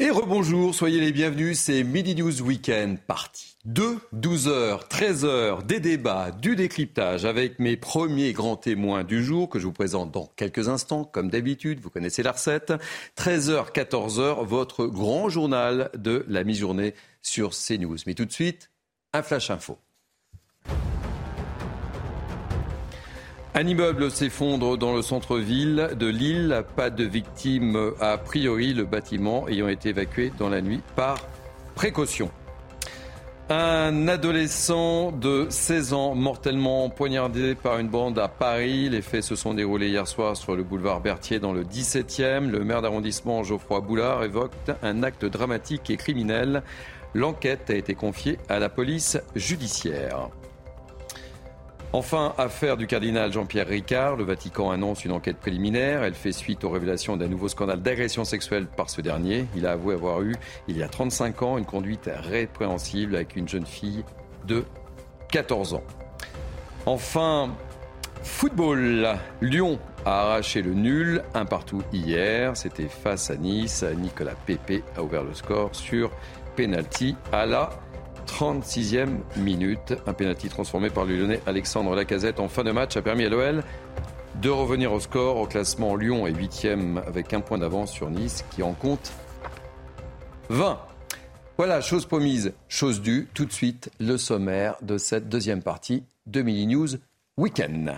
Et rebonjour, soyez les bienvenus, c'est Midi News Weekend, partie 2, 12h, 13h, des débats, du décryptage avec mes premiers grands témoins du jour que je vous présente dans quelques instants, comme d'habitude, vous connaissez la recette. 13h, 14h, votre grand journal de la mi-journée sur CNews. Mais tout de suite, un flash info. Un immeuble s'effondre dans le centre-ville de Lille. Pas de victimes a priori, le bâtiment ayant été évacué dans la nuit par précaution. Un adolescent de 16 ans mortellement poignardé par une bande à Paris. Les faits se sont déroulés hier soir sur le boulevard Berthier dans le 17e. Le maire d'arrondissement Geoffroy Boulard évoque un acte dramatique et criminel. L'enquête a été confiée à la police judiciaire. Enfin, affaire du cardinal Jean-Pierre Ricard, le Vatican annonce une enquête préliminaire. Elle fait suite aux révélations d'un nouveau scandale d'agression sexuelle par ce dernier. Il a avoué avoir eu, il y a 35 ans, une conduite répréhensible avec une jeune fille de 14 ans. Enfin, football. Lyon a arraché le nul, un partout hier. C'était face à Nice. Nicolas Pépé a ouvert le score sur penalty à la 36e minute. Un pénalty transformé par le Lyonnais Alexandre Lacazette en fin de match a permis à l'OL de revenir au score. Au classement, Lyon est 8e avec un point d'avance sur Nice qui en compte 20. Voilà, chose promise, chose due. Tout de suite, le sommaire de cette deuxième partie de Mini News Weekend.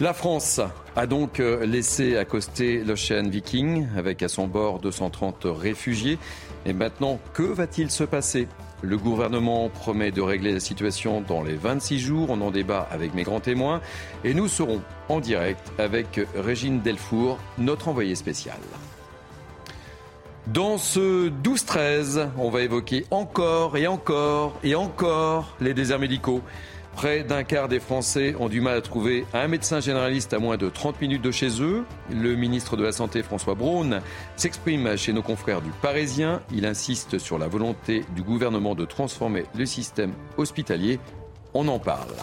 La France a donc euh, laissé accoster l'Ocean Viking avec à son bord 230 réfugiés. Et maintenant, que va-t-il se passer? Le gouvernement promet de régler la situation dans les 26 jours. On en débat avec mes grands témoins. Et nous serons en direct avec Régine Delfour, notre envoyée spéciale. Dans ce 12-13, on va évoquer encore et encore et encore les déserts médicaux. Près d'un quart des Français ont du mal à trouver un médecin généraliste à moins de 30 minutes de chez eux. Le ministre de la Santé, François Braun, s'exprime chez nos confrères du Parisien. Il insiste sur la volonté du gouvernement de transformer le système hospitalier. On en parle.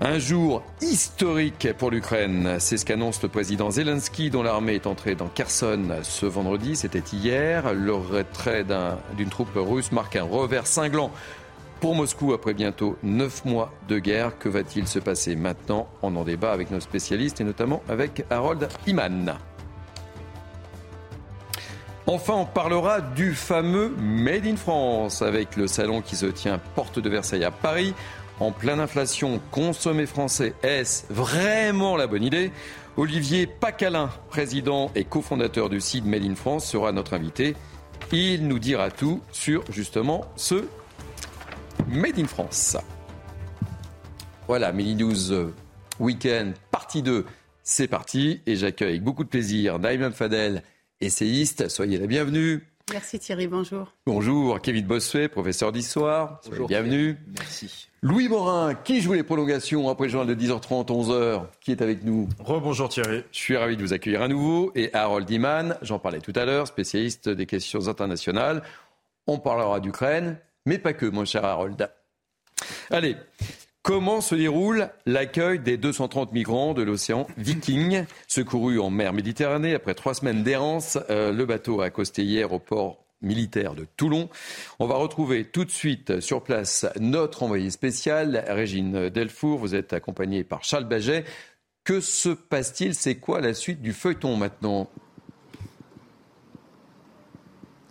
Un jour historique pour l'Ukraine, c'est ce qu'annonce le président Zelensky dont l'armée est entrée dans Kherson ce vendredi, c'était hier. Le retrait d'une troupe russe marque un revers cinglant pour Moscou après bientôt neuf mois de guerre. Que va-t-il se passer maintenant? On en débat avec nos spécialistes et notamment avec Harold Iman. Enfin, on parlera du fameux Made in France avec le salon qui se tient porte de Versailles à Paris. En pleine inflation, consommer français, est-ce vraiment la bonne idée? Olivier Pacalin, président et cofondateur du site Made in France, sera notre invité. Il nous dira tout sur justement ce Made in France. Voilà, Mini News euh, Weekend, partie 2. C'est parti et j'accueille avec beaucoup de plaisir Naïm Fadel, essayiste. Soyez la bienvenue. Merci Thierry, bonjour. Bonjour, Kevin Bossuet, professeur d'histoire. Bonjour. Bienvenue. Merci. Louis Morin, qui joue les prolongations après le journal de 10h30, 11h, qui est avec nous. Rebonjour Thierry. Je suis ravi de vous accueillir à nouveau. Et Harold Iman, j'en parlais tout à l'heure, spécialiste des questions internationales. On parlera d'Ukraine, mais pas que, mon cher Harold. Allez, Comment se déroule l'accueil des 230 migrants de l'océan Viking, secourus en mer Méditerranée après trois semaines d'errance euh, Le bateau a accosté hier au port militaire de Toulon. On va retrouver tout de suite sur place notre envoyé spécial, Régine Delfour. Vous êtes accompagnée par Charles Baget. Que se passe-t-il? C'est quoi la suite du feuilleton maintenant?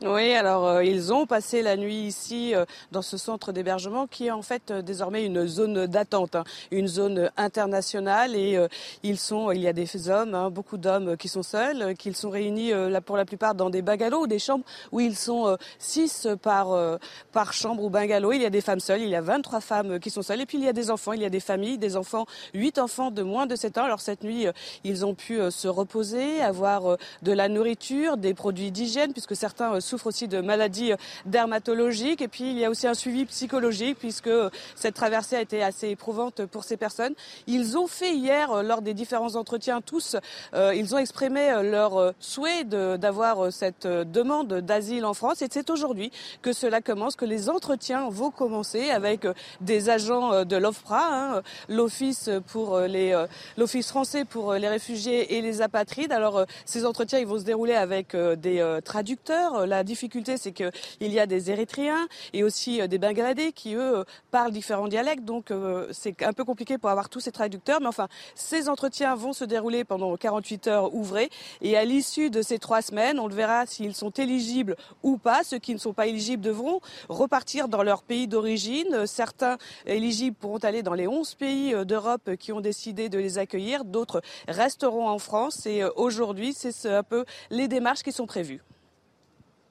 Oui, alors euh, ils ont passé la nuit ici euh, dans ce centre d'hébergement qui est en fait euh, désormais une zone d'attente, hein, une zone internationale et ils sont, il y a des hommes, hein, beaucoup d'hommes qui sont seuls, qui sont réunis là pour la plupart dans des bungalows, des chambres où ils sont six par par chambre ou bungalow. Il y a des femmes seules, il y a 23 femmes qui sont seules et puis il y a des enfants, il y a des familles, des enfants, huit enfants de moins de 7 ans. Alors cette nuit, ils ont pu se reposer, avoir de la nourriture, des produits d'hygiène puisque certains souffrent aussi de maladies dermatologiques. Et puis, il y a aussi un suivi psychologique puisque cette traversée a été assez éprouvante pour ces personnes. Ils ont fait hier, euh, lors des différents entretiens, tous, euh, ils ont exprimé euh, leur souhait d'avoir cette demande d'asile en France. Et c'est aujourd'hui que cela commence, que les entretiens vont commencer avec des agents de l'OFPRA, hein, l'Office pour les, l'Office français pour les réfugiés et les apatrides. Alors, ces entretiens, ils vont se dérouler avec des traducteurs. Difficulté, c'est qu'il y a des Érythréens et aussi euh, des Bangladais qui, eux, parlent différents dialectes. Donc, euh, c'est un peu compliqué pour avoir tous ces traducteurs. Mais enfin, ces entretiens vont se dérouler pendant 48 heures ouvrées. Et à l'issue de ces trois semaines, on le verra s'ils sont éligibles ou pas. Ceux qui ne sont pas éligibles devront repartir dans leur pays d'origine. Certains éligibles pourront aller dans les 11 pays euh, d'Europe qui ont décidé de les accueillir. D'autres resteront en France. Et aujourd'hui, c'est un peu les démarches qui sont prévues.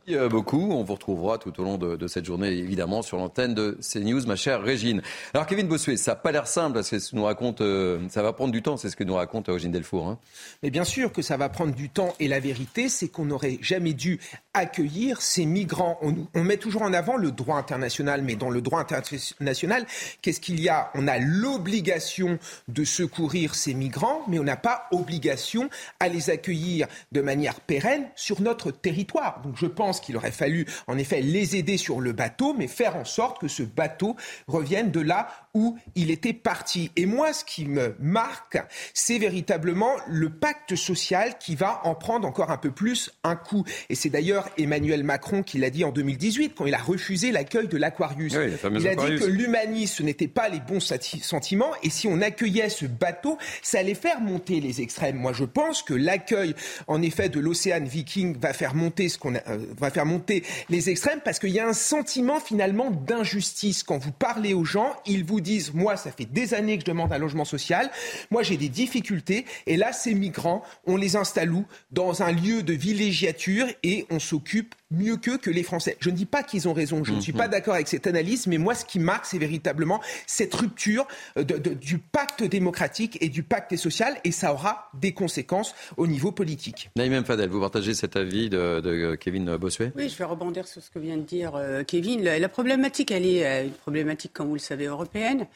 Euh, beaucoup. On vous retrouvera tout au long de, cette journée, évidemment, sur l'antenne de CNews, ma chère Régine. Alors, Kevin Bossuet, ça n'a pas l'air simple, parce que nous raconte, euh, ça va prendre du temps, c'est ce que nous raconte Eugène Delfour. Hein. Mais bien sûr que ça va prendre du temps, et la vérité, c'est qu'on n'aurait jamais dû accueillir ces migrants. On, met toujours en avant le droit international, mais dans le droit international, qu'est-ce qu'il y a? On a l'obligation de secourir ces migrants, mais on n'a pas obligation à les accueillir de manière pérenne sur notre territoire. Donc je pense qu'il aurait fallu en effet les aider sur le bateau, mais faire en sorte que ce bateau revienne de là où il était parti. Et moi, ce qui me marque, c'est véritablement le pacte social qui va en prendre encore un peu plus un coup. Et c'est d'ailleurs Emmanuel Macron qui l'a dit en 2018 quand il a refusé l'accueil de l'Aquarius. il a dit que l'humanisme n'était pas les bons sentiments et si on accueillait ce bateau, ça allait faire monter les extrêmes. Moi, je pense que l'accueil, en effet, de l'océan Viking va faire monter ce qu'on euh, va faire monter les extrêmes parce qu'il y a un sentiment finalement d'injustice quand vous parlez aux gens, ils vous disent, moi, ça fait des années que je demande un logement social, moi, j'ai des difficultés, et là, ces migrants, on les installe où? Dans un lieu de villégiature, et on s'occupe mieux qu'eux que les Français. Je ne dis pas qu'ils ont raison, je ne suis pas mhm. d'accord avec cette analyse, mais moi ce qui marque, c'est véritablement cette rupture euh, du pacte démocratique et du pacte social, et ça aura des conséquences au niveau politique. Naïm Fadel, vous partagez cet avis de, Kevin Bossuet? Oui, je vais rebondir sur ce que vient de dire euh, Kevin. La, problématique, elle est euh, une problématique, comme vous le savez, européenne.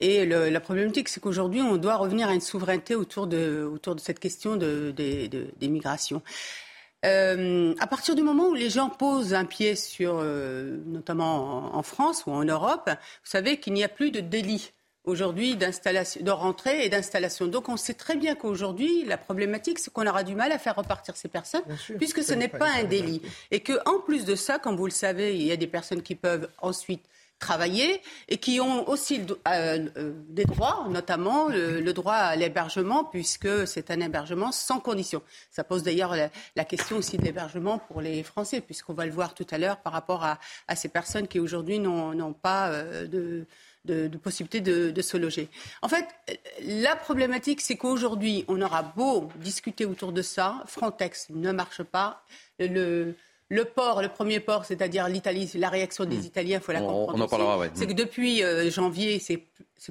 Et la problématique, c'est qu'aujourd'hui, on doit revenir à une souveraineté autour de, autour de cette question de, des migrations. Euh, à partir du moment où les gens posent un pied sur, euh, notamment en, France ou en Europe, vous savez qu'il n'y a plus de délit aujourd'hui d'installation, de rentrée et d'installation. Donc on sait très bien qu'aujourd'hui, la problématique, c'est qu'on aura du mal à faire repartir ces personnes, puisque ce n'est pas un délit. Et qu'en plus de ça, comme vous le savez, il y a des personnes qui peuvent ensuite travailler et qui ont aussi euh, euh, des droits, notamment le, droit à l'hébergement, puisque c'est un hébergement sans condition. Ça pose d'ailleurs la, question aussi de l'hébergement pour les Français, puisqu'on va le voir tout à l'heure par rapport à, ces personnes qui aujourd'hui n'ont pas euh, de, de, possibilité de, de, se loger. En fait, la problématique, c'est qu'aujourd'hui, on aura beau discuter autour de ça, Frontex ne marche pas. Le, le port, le premier port, c'est-à-dire l'Italie, la réaction des hmm. Italiens, il faut la comprendre. On en parlera, C'est que depuis euh, janvier, c'est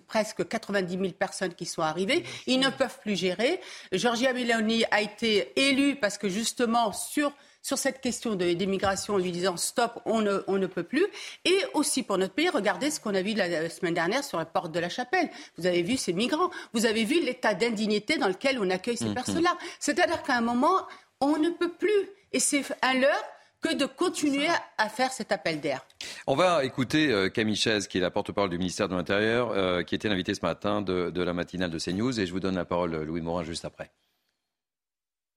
presque 90 000 personnes qui sont arrivées. Ils ne peuvent plus gérer. Giorgia Meloni a été élue parce que justement sur sur cette question d'immigration en lui disant stop, on ne, on ne peut plus. Et aussi pour notre pays, regardez ce qu'on a vu la, semaine dernière sur la porte de la chapelle. Vous avez vu ces migrants, vous avez vu l'état d'indignité dans lequel on accueille ces hmm, hmm. personnes-là. C'est-à-dire qu'à un moment, on ne peut plus. Et c'est à l'heure que de continuer à faire cet appel d'air. On va écouter euh, Camille Chaise, qui est la porte-parole du ministère de l'Intérieur, euh, qui était l'invité ce matin de, la matinale de CNews. Et je vous donne la parole, Louis Morin, juste après.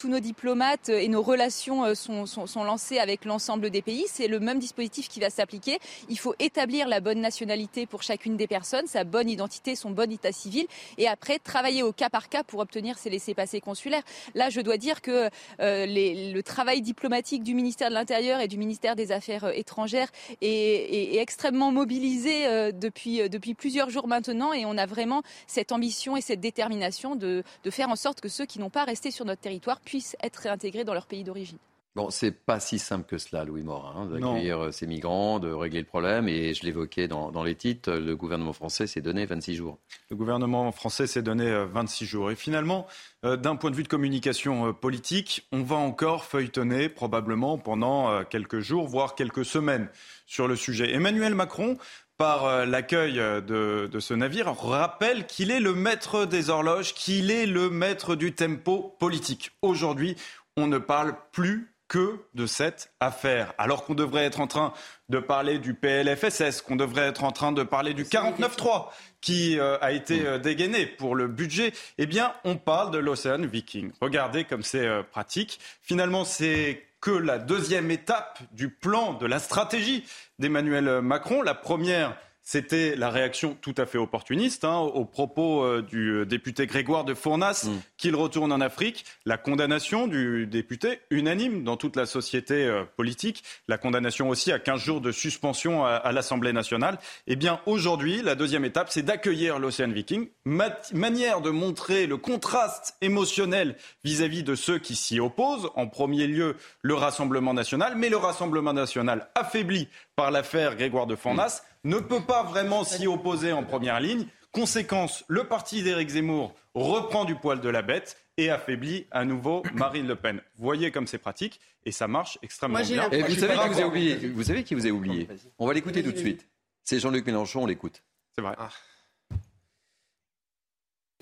Tous nos diplomates et nos relations euh, sont, sont, sont lancées avec l'ensemble des pays. C'est le même dispositif qui va s'appliquer. Il faut établir la bonne nationalité pour chacune des personnes, sa bonne identité, son bon état civil, et après travailler au cas par cas pour obtenir ces laissés-passer consulaires. Là, je dois dire que euh, les, le travail diplomatique du ministère de l'Intérieur et du ministère des Affaires euh, étrangères est, est, est extrêmement mobilisé euh, depuis, depuis plusieurs jours maintenant, et on a vraiment cette ambition et cette détermination de, de faire en sorte que ceux qui n'ont pas resté sur notre territoire puissent être réintégrés dans leur pays d'origine. Bon, c'est pas si simple que cela, Louis Morin, hein, d'accueillir euh, ces migrants, de régler le problème. Et je l'évoquais dans, dans, les titres, le gouvernement français s'est donné 26 jours. Le gouvernement français s'est donné 26 euh, jours. Et finalement, euh, d'un point de vue de communication politique, on va encore feuilletonner probablement pendant quelques jours, voire quelques semaines sur le sujet. Emmanuel Macron par l'accueil de, de, ce navire rappelle qu'il est le maître des horloges, qu'il est le maître du tempo politique. Aujourd'hui, on ne parle plus que de cette affaire. Alors qu'on devrait être en train de parler du PLFSS, qu'on devrait être en train de parler du 49.3 qui euh, a été euh, dégainé pour le budget, eh bien, on parle de l'Océan Viking. Regardez comme c'est euh, pratique. Finalement, c'est que la deuxième étape du plan, de la stratégie d'Emmanuel Macron. La première, c'était la réaction tout à fait opportuniste hein, aux propos euh, du euh, député Grégoire de Fournas mm. qu'il retourne en Afrique, la condamnation du député unanime dans toute la société euh, politique, la condamnation aussi à 15 jours de suspension à, à l'Assemblée nationale. Eh bien aujourd'hui, la deuxième étape, c'est d'accueillir l'Océan Viking, manière de montrer le contraste émotionnel vis-à-vis -vis de ceux qui s'y opposent, en premier lieu le Rassemblement national, mais le Rassemblement national affaibli par l'affaire Grégoire de Fournas. Mm ne peut pas vraiment s'y opposer en première ligne. Conséquence, le parti d'Éric Zemmour reprend du poil de la bête et affaiblit à nouveau Marine Le Pen. Voyez comme c'est pratique et ça marche extrêmement bien. Et vous savez, qui vous, a oublié, vous savez qui vous a oublié On va l'écouter tout de suite. C'est Jean-Luc Mélenchon, on l'écoute. C'est vrai. Ah.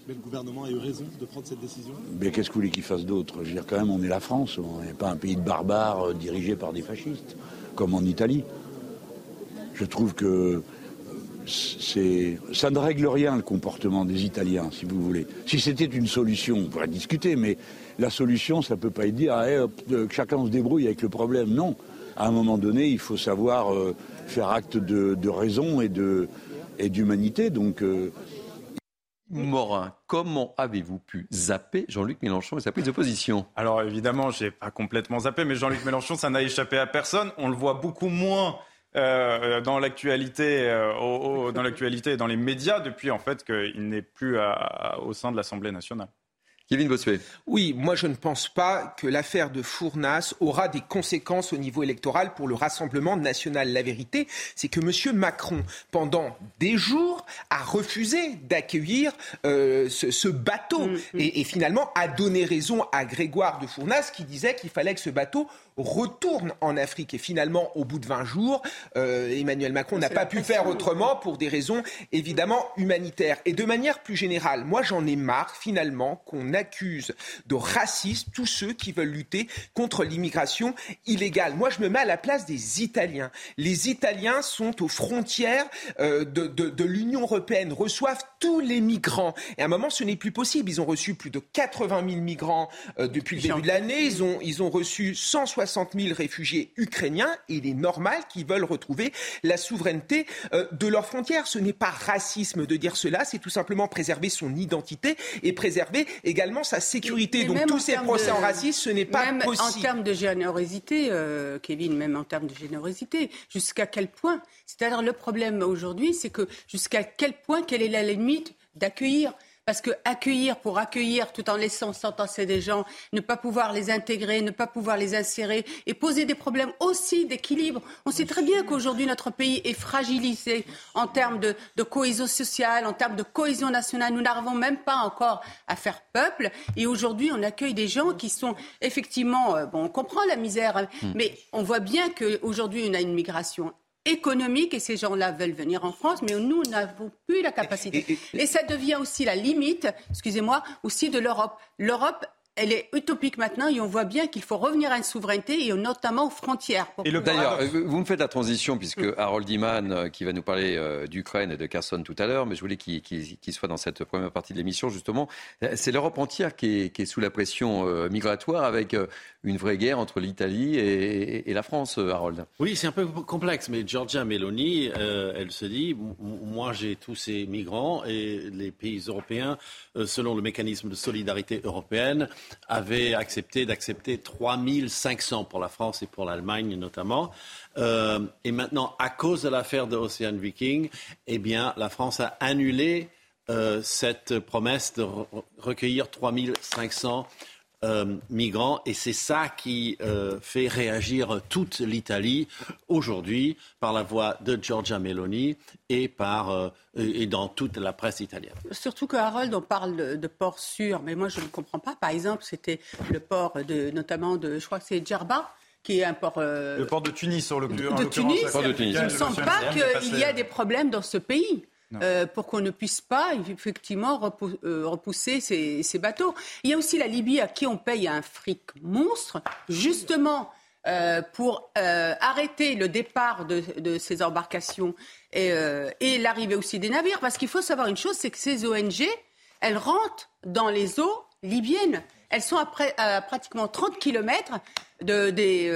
Mais le gouvernement a eu raison de prendre cette décision Mais qu'est-ce que vous voulez qu'il fasse d'autre? Je veux dire, quand même, on est la France, on n'est pas un pays de barbares euh, dirigé par des fascistes, comme en Italie. Je trouve que ça ne règle rien le comportement des Italiens, si vous voulez. Si c'était une solution, on pourrait discuter, mais la solution, ça ne peut pas être dire ah, que chacun se débrouille avec le problème. Non. À un moment donné, il faut savoir euh, faire acte de, de, raison et de et d'humanité. Donc euh... Morin, comment avez-vous pu zapper Jean-Luc Mélenchon et sa prise de position? Alors évidemment, j'ai pas complètement zappé, mais Jean-Luc Mélenchon, ça n'a échappé à personne. On le voit beaucoup moins euh, dans l'actualité, euh, dans l'actualité et dans les médias depuis en fait qu'il n'est plus à, à, au sein de l'Assemblée nationale. Kevin Bossuet. Oui, moi je ne pense pas que l'affaire de Fournas aura des conséquences au niveau électoral pour le Rassemblement national. La vérité, c'est que M. Macron, pendant des jours, a refusé d'accueillir euh, ce, ce, bateau mmh, mmh. Et, et, finalement a donné raison à Grégoire de Fournas qui disait qu'il fallait que ce bateau retourne en Afrique. Et finalement, au bout de 20 jours, euh, Emmanuel Macron n'a pas pu faire autrement pour des raisons évidemment humanitaires. Et de manière plus générale, moi j'en ai marre finalement qu'on accuse de racisme tous ceux qui veulent lutter contre l'immigration illégale. Moi je me mets à la place des Italiens. Les Italiens sont aux frontières euh, de, de, de l'Union européenne, reçoivent tous les migrants. Et à un moment, ce n'est plus possible. Ils ont reçu plus de 80 000 migrants euh, depuis le début de l'année. Ils ont, ils ont reçu 160 60 000 réfugiés ukrainiens et il est normal qu'ils veulent retrouver la souveraineté euh, de leurs frontières. Ce n'est pas racisme de dire cela, c'est tout simplement préserver son identité et préserver également sa sécurité. Donc tous ces procès de... en racisme, ce n'est pas même possible. En termes de générosité, euh, Kevin, même en termes de générosité, jusqu'à quel point? C'est-à-dire le problème aujourd'hui, c'est que jusqu'à quel point, quelle est la limite d'accueillir? Parce que accueillir pour accueillir tout en laissant s'entasser des gens, ne pas pouvoir les intégrer, ne pas pouvoir les insérer et poser des problèmes aussi d'équilibre. On sait très bien qu'aujourd'hui notre pays est fragilisé en termes de, de, cohésion sociale, en termes de cohésion nationale. Nous n'arrivons même pas encore à faire peuple. Et aujourd'hui, on accueille des gens qui sont effectivement, euh, bon, on comprend la misère, hein, mmh. mais on voit bien qu'aujourd'hui, on a une migration économique et ces gens-là veulent venir en France, mais nous n'avons plus la capacité. Et, ça devient aussi la limite, excusez-moi, aussi de l'Europe. L'Europe elle est utopique maintenant et on voit bien qu'il faut revenir à une souveraineté et notamment aux frontières. Et D'ailleurs, vous me faites la transition puisque mm. Harold Iman, euh, qui va nous parler euh, d'Ukraine et de Kherson tout à l'heure, mais je voulais qu'il soit dans cette première partie de l'émission justement. C'est l'Europe entière qui est, sous la pression euh, migratoire avec une vraie guerre entre l'Italie et, la France, Harold. Oui, c'est un peu complexe, mais Giorgia Meloni, elle se dit, moi j'ai tous ces migrants et les pays européens, selon le mécanisme de solidarité européenne, avait accepté d'accepter 3500 pour la France et pour l'Allemagne notamment. Euh, et maintenant, à cause de l'affaire de Ocean Viking, eh la France a annulé euh, cette promesse de recueillir 3500 euh, migrants. Et c'est ça qui euh, fait réagir toute l'Italie aujourd'hui par la voix de Giorgia Meloni et, par, euh, et dans toute la presse italienne. Surtout que Harold, on parle de, ports sûrs, mais moi je ne comprends pas. Par exemple, c'était le port de, notamment de, je crois que c'est Djerba, qui est un port. le port de Tunis, sur le De Tunis. Il ne me semble pas qu'il y a des problèmes dans ce pays. Euh, pour qu'on ne puisse pas effectivement euh, repousser ces, bateaux. Il y a aussi la Libye à qui on paye un fric monstre, justement euh, pour arrêter le départ de, ces embarcations et, l'arrivée aussi des navires. Parce qu'il faut savoir une chose, c'est que ces ONG, elles rentrent dans les eaux libyennes. Elles sont à, pratiquement 30 kilomètres des,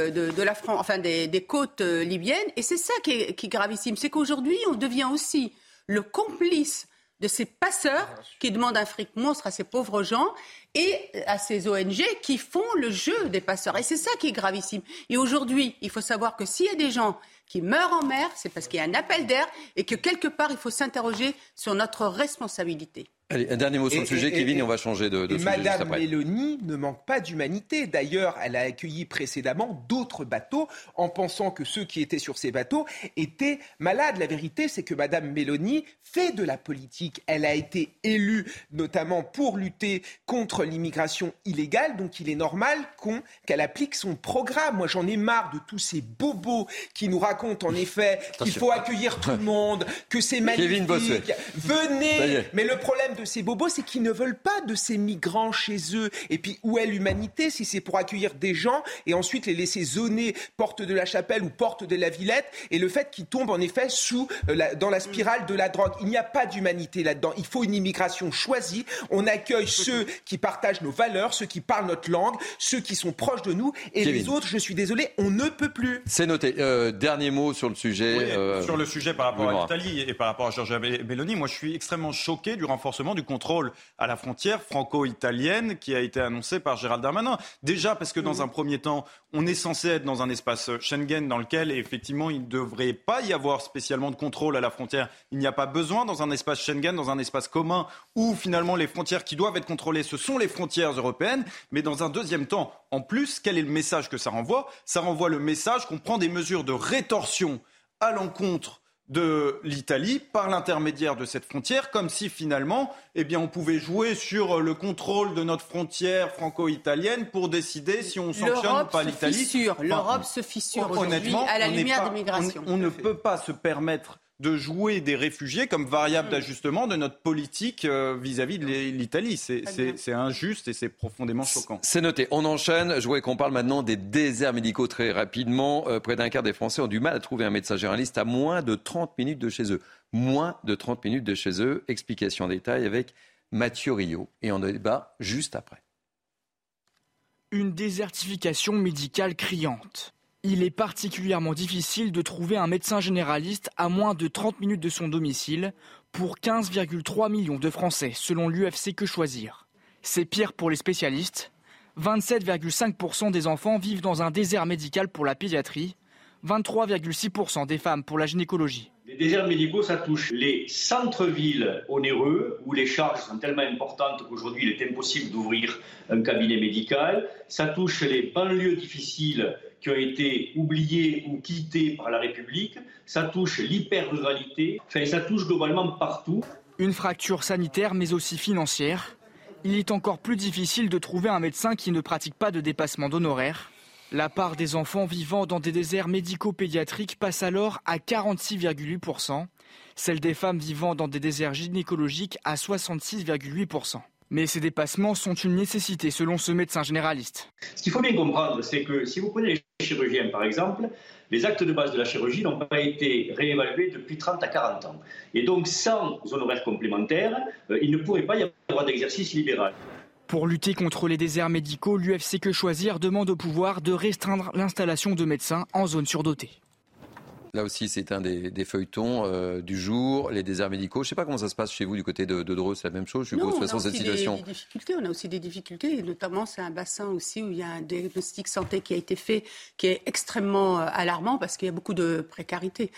côtes libyennes. Et c'est ça qui est, qui est gravissime. C'est qu'aujourd'hui, on devient aussi le complice de ces passeurs qui demandent un fric monstre à ces pauvres gens et à ces ONG qui font le jeu des passeurs. Et c'est ça qui est gravissime. Et aujourd'hui, il faut savoir que s'il y a des gens qui meurent en mer, c'est parce qu'il y a un appel d'air et que quelque part, il faut s'interroger sur notre responsabilité. Allez, un dernier mot sur le sujet, Kevin, et on va changer de, de et Madame Mélanie ne manque pas d'humanité. D'ailleurs, elle a accueilli précédemment d'autres bateaux en pensant que ceux qui étaient sur ces bateaux étaient malades. La vérité, c'est que Madame Mélanie fait de la politique. Elle a été élue notamment pour lutter contre l'immigration illégale. Donc, il est normal qu'elle applique son programme. Moi, j'en ai marre de tous ces bobos qui nous racontent en effet qu'il faut accueillir tout le monde, que c'est magnifique. Venez. Mais le problème de ces bobos, c'est qu'ils ne veulent pas de ces migrants chez eux. Et puis, où est l'humanité si c'est pour accueillir des gens et ensuite les laisser zoner porte de la Chapelle ou porte de la Villette et le fait qu'ils tombent en effet sous, euh, dans la spirale de la drogue? Il n'y a pas d'humanité là-dedans. Il faut une immigration choisie. On accueille ceux qui partagent nos valeurs, ceux qui parlent notre langue, ceux qui sont proches de nous et les autres, je suis désolé, on ne peut plus. C'est noté. Euh, dernier mot sur le sujet. Euh, sur le sujet par rapport à l'Italie et par rapport à Giorgia Meloni, moi je suis extrêmement choqué du renforcement du contrôle à la frontière franco-italienne qui a été annoncé par Gérald Darmanin. Déjà parce que dans un premier temps, on est censé être dans un espace Schengen dans lequel effectivement il ne devrait pas y avoir spécialement de contrôle à la frontière. Il n'y a pas besoin dans un espace Schengen, dans un espace commun où finalement les frontières qui doivent être contrôlées, ce sont les frontières européennes. Mais dans un deuxième temps, en plus, quel est le message que ça renvoie? Ça renvoie le message qu'on prend des mesures de rétorsion à l'encontre de l'Italie par l'intermédiaire de cette frontière, comme si finalement, eh bien, on pouvait jouer sur le contrôle de notre frontière franco-italienne pour décider si on sanctionne ou pas l'Italie. L'Europe se fissure aujourd'hui à la lumière des migrations. on ne peut pas se permettre de jouer des réfugiés comme variable mm. d'ajustement de notre politique euh, vis-à-vis de l'Italie. C'est injuste et c'est profondément choquant. C'est noté. On enchaîne. Je voudrais qu'on parle maintenant des déserts médicaux très rapidement. Euh, près d'un quart des Français ont du mal à trouver un médecin généraliste à moins de 30 minutes de chez eux. Moins de 30 minutes de chez eux. Explication en détail avec Mathieu Rio. Et on débat juste après. Une désertification médicale criante. Il est particulièrement difficile de trouver un médecin généraliste à moins de 30 minutes de son domicile pour 15,3 millions de Français, selon l'UFC Que Choisir. C'est pire pour les spécialistes. 27,5% des enfants vivent dans un désert médical pour la pédiatrie, 23,6% des femmes pour la gynécologie. Les déserts médicaux, ça touche les centres-villes onéreux, où les charges sont tellement importantes qu'aujourd'hui il est impossible d'ouvrir un cabinet médical. Ça touche les banlieues difficiles qui ont été oubliés ou quittés par la République. Ça touche l'hyper-ruralité. Enfin, ça touche globalement partout. Une fracture sanitaire, mais aussi financière. Il est encore plus difficile de trouver un médecin qui ne pratique pas de dépassement d'honoraires. La part des enfants vivant dans des déserts médico-pédiatriques passe alors à 46,8%, celle des femmes vivant dans des déserts gynécologiques à 66,8%. Mais ces dépassements sont une nécessité selon ce médecin généraliste. Ce qu'il faut bien comprendre, c'est que si vous prenez les chirurgiens par exemple, les actes de base de la chirurgie n'ont pas été réévalués depuis 30 à 40 ans. Et donc sans honoraires complémentaires, euh, il ne pourrait pas y avoir d'exercice libéral. Pour lutter contre les déserts médicaux, l'UFC Que Choisir demande au pouvoir de restreindre l'installation de médecins en zone surdotée. Là aussi, c'est un des, feuilletons euh, du jour, les déserts médicaux. Je ne sais pas comment ça se passe chez vous du côté de, de Dreux, c'est la même chose, je suppose, de toute façon, cette situation. Des, difficultés. On a aussi des difficultés, notamment c'est un bassin aussi où il y a un diagnostic santé qui a été fait qui est extrêmement euh, alarmant parce qu'il y a beaucoup de précarité.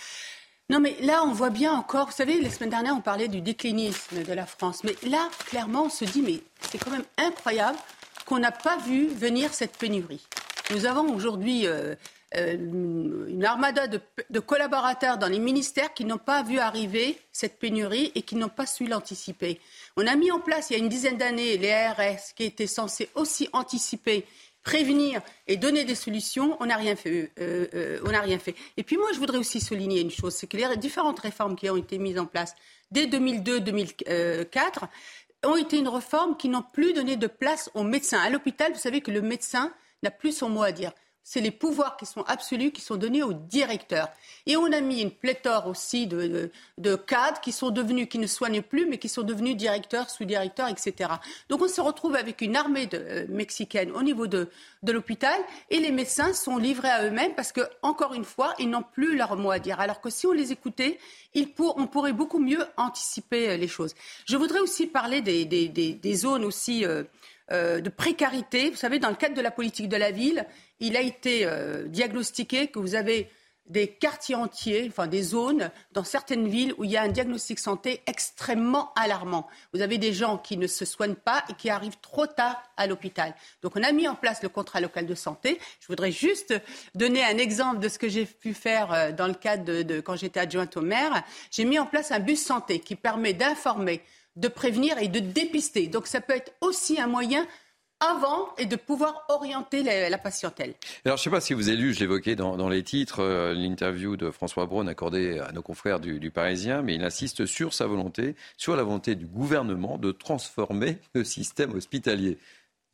Non, mais là, on voit bien encore, vous savez, la semaine dernière, on parlait du déclinisme de la France. Mais là, clairement, on se dit, mais c'est quand même incroyable qu'on n'a pas vu venir cette pénurie. Nous avons aujourd'hui euh, euh, une armada de, collaborateurs dans les ministères qui n'ont pas vu arriver cette pénurie et qui n'ont pas su l'anticiper. On a mis en place il y a une dizaine d'années les ARS qui étaient censés aussi anticiper prévenir et donner des solutions, on n'a rien fait. Euh, euh, rien fait. Et puis moi, je voudrais aussi souligner une chose, c'est que les différentes réformes qui ont été mises en place dès 2002-2004 ont été une réforme qui n'ont plus donné de place aux médecins. À l'hôpital, vous savez que le médecin n'a plus son mot à dire c'est les pouvoirs qui sont absolus qui sont donnés aux directeurs. Et on a mis une pléthore aussi de, cadres qui sont devenus, qui ne soignent plus, mais qui sont devenus directeurs, sous-directeurs, etc. Donc on se retrouve avec une armée de, euh, mexicaine au niveau de, l'hôpital et les médecins sont livrés à eux-mêmes parce que, encore une fois, ils n'ont plus leur mot à dire. Alors que si on les écoutait, on pourrait beaucoup mieux anticiper euh, les choses. Je voudrais aussi parler des, zones aussi. Euh, de précarité. Vous savez, dans le cadre de la politique de la ville, il a été euh, diagnostiqué que vous avez des quartiers entiers, enfin des zones dans certaines villes où il y a un diagnostic santé extrêmement alarmant. Vous avez des gens qui ne se soignent pas et qui arrivent trop tard à l'hôpital. Donc on a mis en place le contrat local de santé. Je voudrais juste donner un exemple de ce que j'ai pu faire euh, dans le cadre de, quand j'étais adjointe au maire. J'ai mis en place un bus santé qui permet d'informer, de prévenir et de dépister. Donc ça peut être aussi un moyen avant et de pouvoir orienter la, patientèle. Alors, je ne sais pas si vous avez lu, je l'évoquais dans, les titres, euh, l'interview de François Braun accordée à nos confrères du, Parisien, mais il insiste sur sa volonté, sur la volonté du gouvernement de transformer le système hospitalier.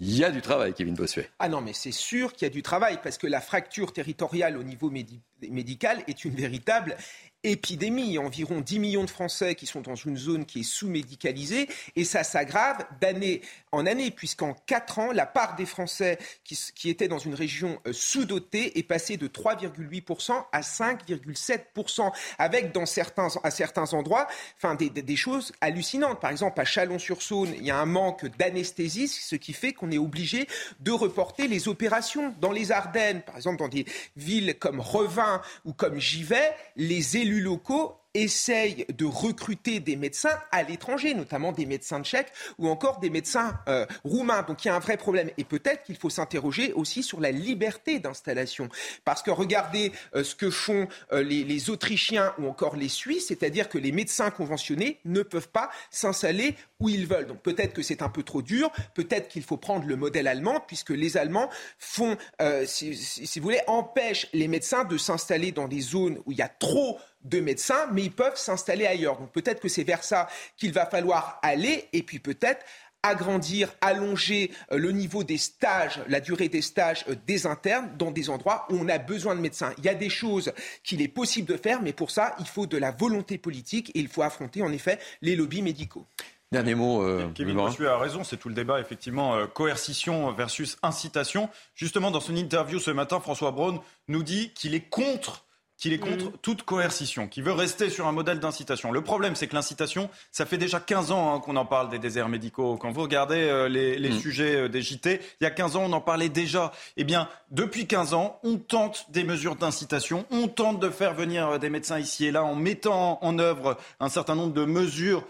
Il y a du travail, Kevin Bossuet. Ah non, mais c'est sûr qu'il y a du travail, parce que la fracture territoriale au niveau médical est une véritable épidémie. Environ 10 millions de Français qui sont dans une zone qui est sous-médicalisée et ça s'aggrave d'année en année puisqu'en 4 ans, la part des Français qui, étaient dans une région euh, sous-dotée est passée de 3,8% à 5,7% avec dans certains, à certains endroits enfin, des, des choses hallucinantes. Par exemple, à Chalon-sur-Saône, il y a un manque d'anesthésie, ce qui fait qu'on est obligé de reporter les opérations. Dans les Ardennes, par exemple, dans des villes comme Revin ou comme Givet, les élus élus locaux essayent de recruter des médecins à l'étranger, notamment des médecins tchèques ou encore des médecins euh, roumains. Donc il y a un vrai problème. Et peut-être qu'il faut s'interroger aussi sur la liberté d'installation. Parce que regardez euh, ce que font euh, les, Autrichiens ou encore les Suisses, c'est-à-dire que les médecins conventionnés ne peuvent pas s'installer où ils veulent. Donc peut-être que c'est un peu trop dur, peut-être qu'il faut prendre le modèle allemand, puisque les Allemands font, si, vous voulez, empêchent les médecins de s'installer dans des zones où il y a trop de médecins, ils peuvent s'installer ailleurs. Donc peut-être que c'est vers ça qu'il va falloir aller, et puis peut-être agrandir, allonger euh, le niveau des stages, la durée des stages euh, des internes dans des endroits où on a besoin de médecins. Il y a des choses qu'il est possible de faire, mais pour ça, il faut de la volonté politique et il faut affronter en effet les lobbies médicaux. Dernier mot. Euh, Kevin Bossuet a raison, c'est tout le débat, effectivement, euh, coercition versus incitation. Justement, dans son interview ce matin, François Braun nous dit qu'il est contre qu'il est contre mm. toute coercition, qui veut rester sur un modèle d'incitation. Le problème, c'est que l'incitation, ça fait déjà 15 ans hein, qu'on en parle des déserts médicaux. Quand vous regardez euh, les, mm. sujets euh, des JT, il y a 15 ans, on en parlait déjà. Eh bien, depuis 15 ans, on tente des mesures d'incitation, on tente de faire venir euh, des médecins ici et là en mettant en œuvre un certain nombre de mesures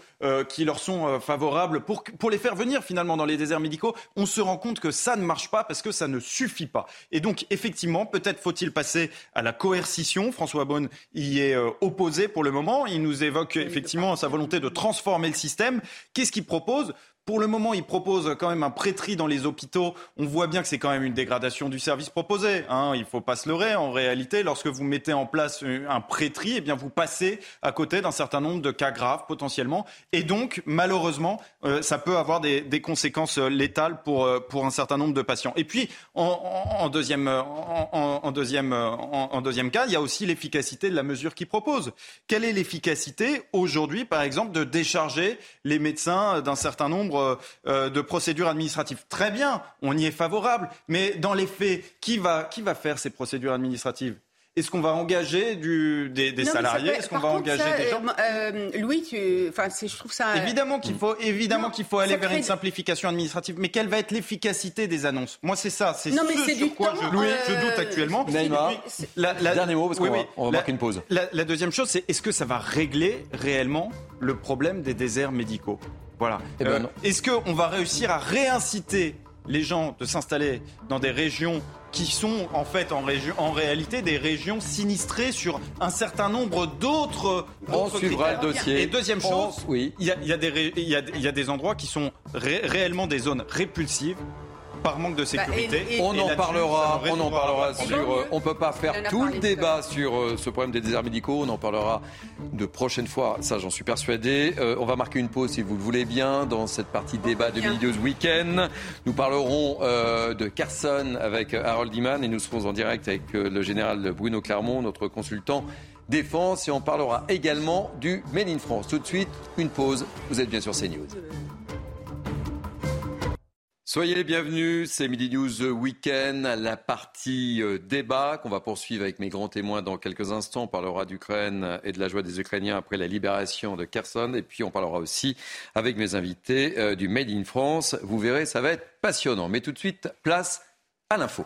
qui leur sont favorables pour, pour les faire venir finalement dans les déserts médicaux. On se rend compte que ça ne marche pas parce que ça ne suffit pas. Et donc, effectivement, peut-être faut-il passer à la coercition François Bonne y est euh, opposé pour le moment. Il nous évoque effectivement sa volonté de transformer le système. Qu'est-ce qu'il propose Pour le moment, il propose quand même un prêtris dans les hôpitaux. On voit bien que c'est quand même une dégradation du service proposé. Hein. Il ne faut pas se leurrer. En réalité, lorsque vous mettez en place un prêtris, eh bien, vous passez à côté d'un certain nombre de cas graves potentiellement. Et donc, malheureusement, euh, ça peut avoir des, conséquences euh, létales pour, euh, pour un certain nombre de patients. Et puis, en, deuxième, en, deuxième, en, deuxième cas, il y a aussi l'efficacité de la mesure qu'il propose. Quelle est l'efficacité aujourd'hui, par exemple, de décharger les médecins d'un certain nombre de procédures administratives Très bien, on y est favorable. Mais dans les faits, qui va, qui va faire ces procédures administratives? Est-ce qu'on va engager du, des, des salariés? Est-ce qu'on va engager des gens? euh, euh, Louis, tu, enfin, je trouve ça. Évidemment qu'il faut, évidemment qu'il faut aller vers une simplification administrative. Mais quelle va être l'efficacité des annonces? Moi, c'est ça. C'est ce mais sur quoi je, Louis, je, doute euh, actuellement. Naïma, la, dernier mot parce qu'on va, on va marquer une pause. La, deuxième chose, c'est est-ce que ça va régler réellement le problème des déserts médicaux? Voilà. Eh ben est-ce qu'on va réussir à réinciter les gens de s'installer dans des régions qui sont en fait en, réalité des régions sinistrées sur un certain nombre d'autres. On suivra le dossier. Et deuxième chose, oui. il, y a, il, y a des, il, y a, il y a des endroits qui sont réellement des zones répulsives par manque de bah, sécurité. on, en parlera, on en parlera sur. Euh, on peut pas faire tout le débat sur euh, ce problème des déserts médicaux. On en parlera de prochaine fois. Ça, j'en suis persuadé. Euh, on va marquer une pause, si vous le voulez bien, dans cette partie débat de Mini Week-end. Nous parlerons de Carson avec Harold Iman et nous serons en direct avec le général Bruno Clermont, notre consultant défense, et on parlera également du Made in France. Tout de suite, une pause. Vous êtes bien sur CNews. Soyez les bienvenus, c'est Midi News Weekend, la partie euh, débat qu'on va poursuivre avec mes grands témoins dans quelques instants. On parlera d'Ukraine et de la joie des Ukrainiens après la libération de Kherson. Et puis on parlera aussi avec mes invités euh, du Made in France. Vous verrez, ça va être passionnant. Mais tout de suite, place à l'info.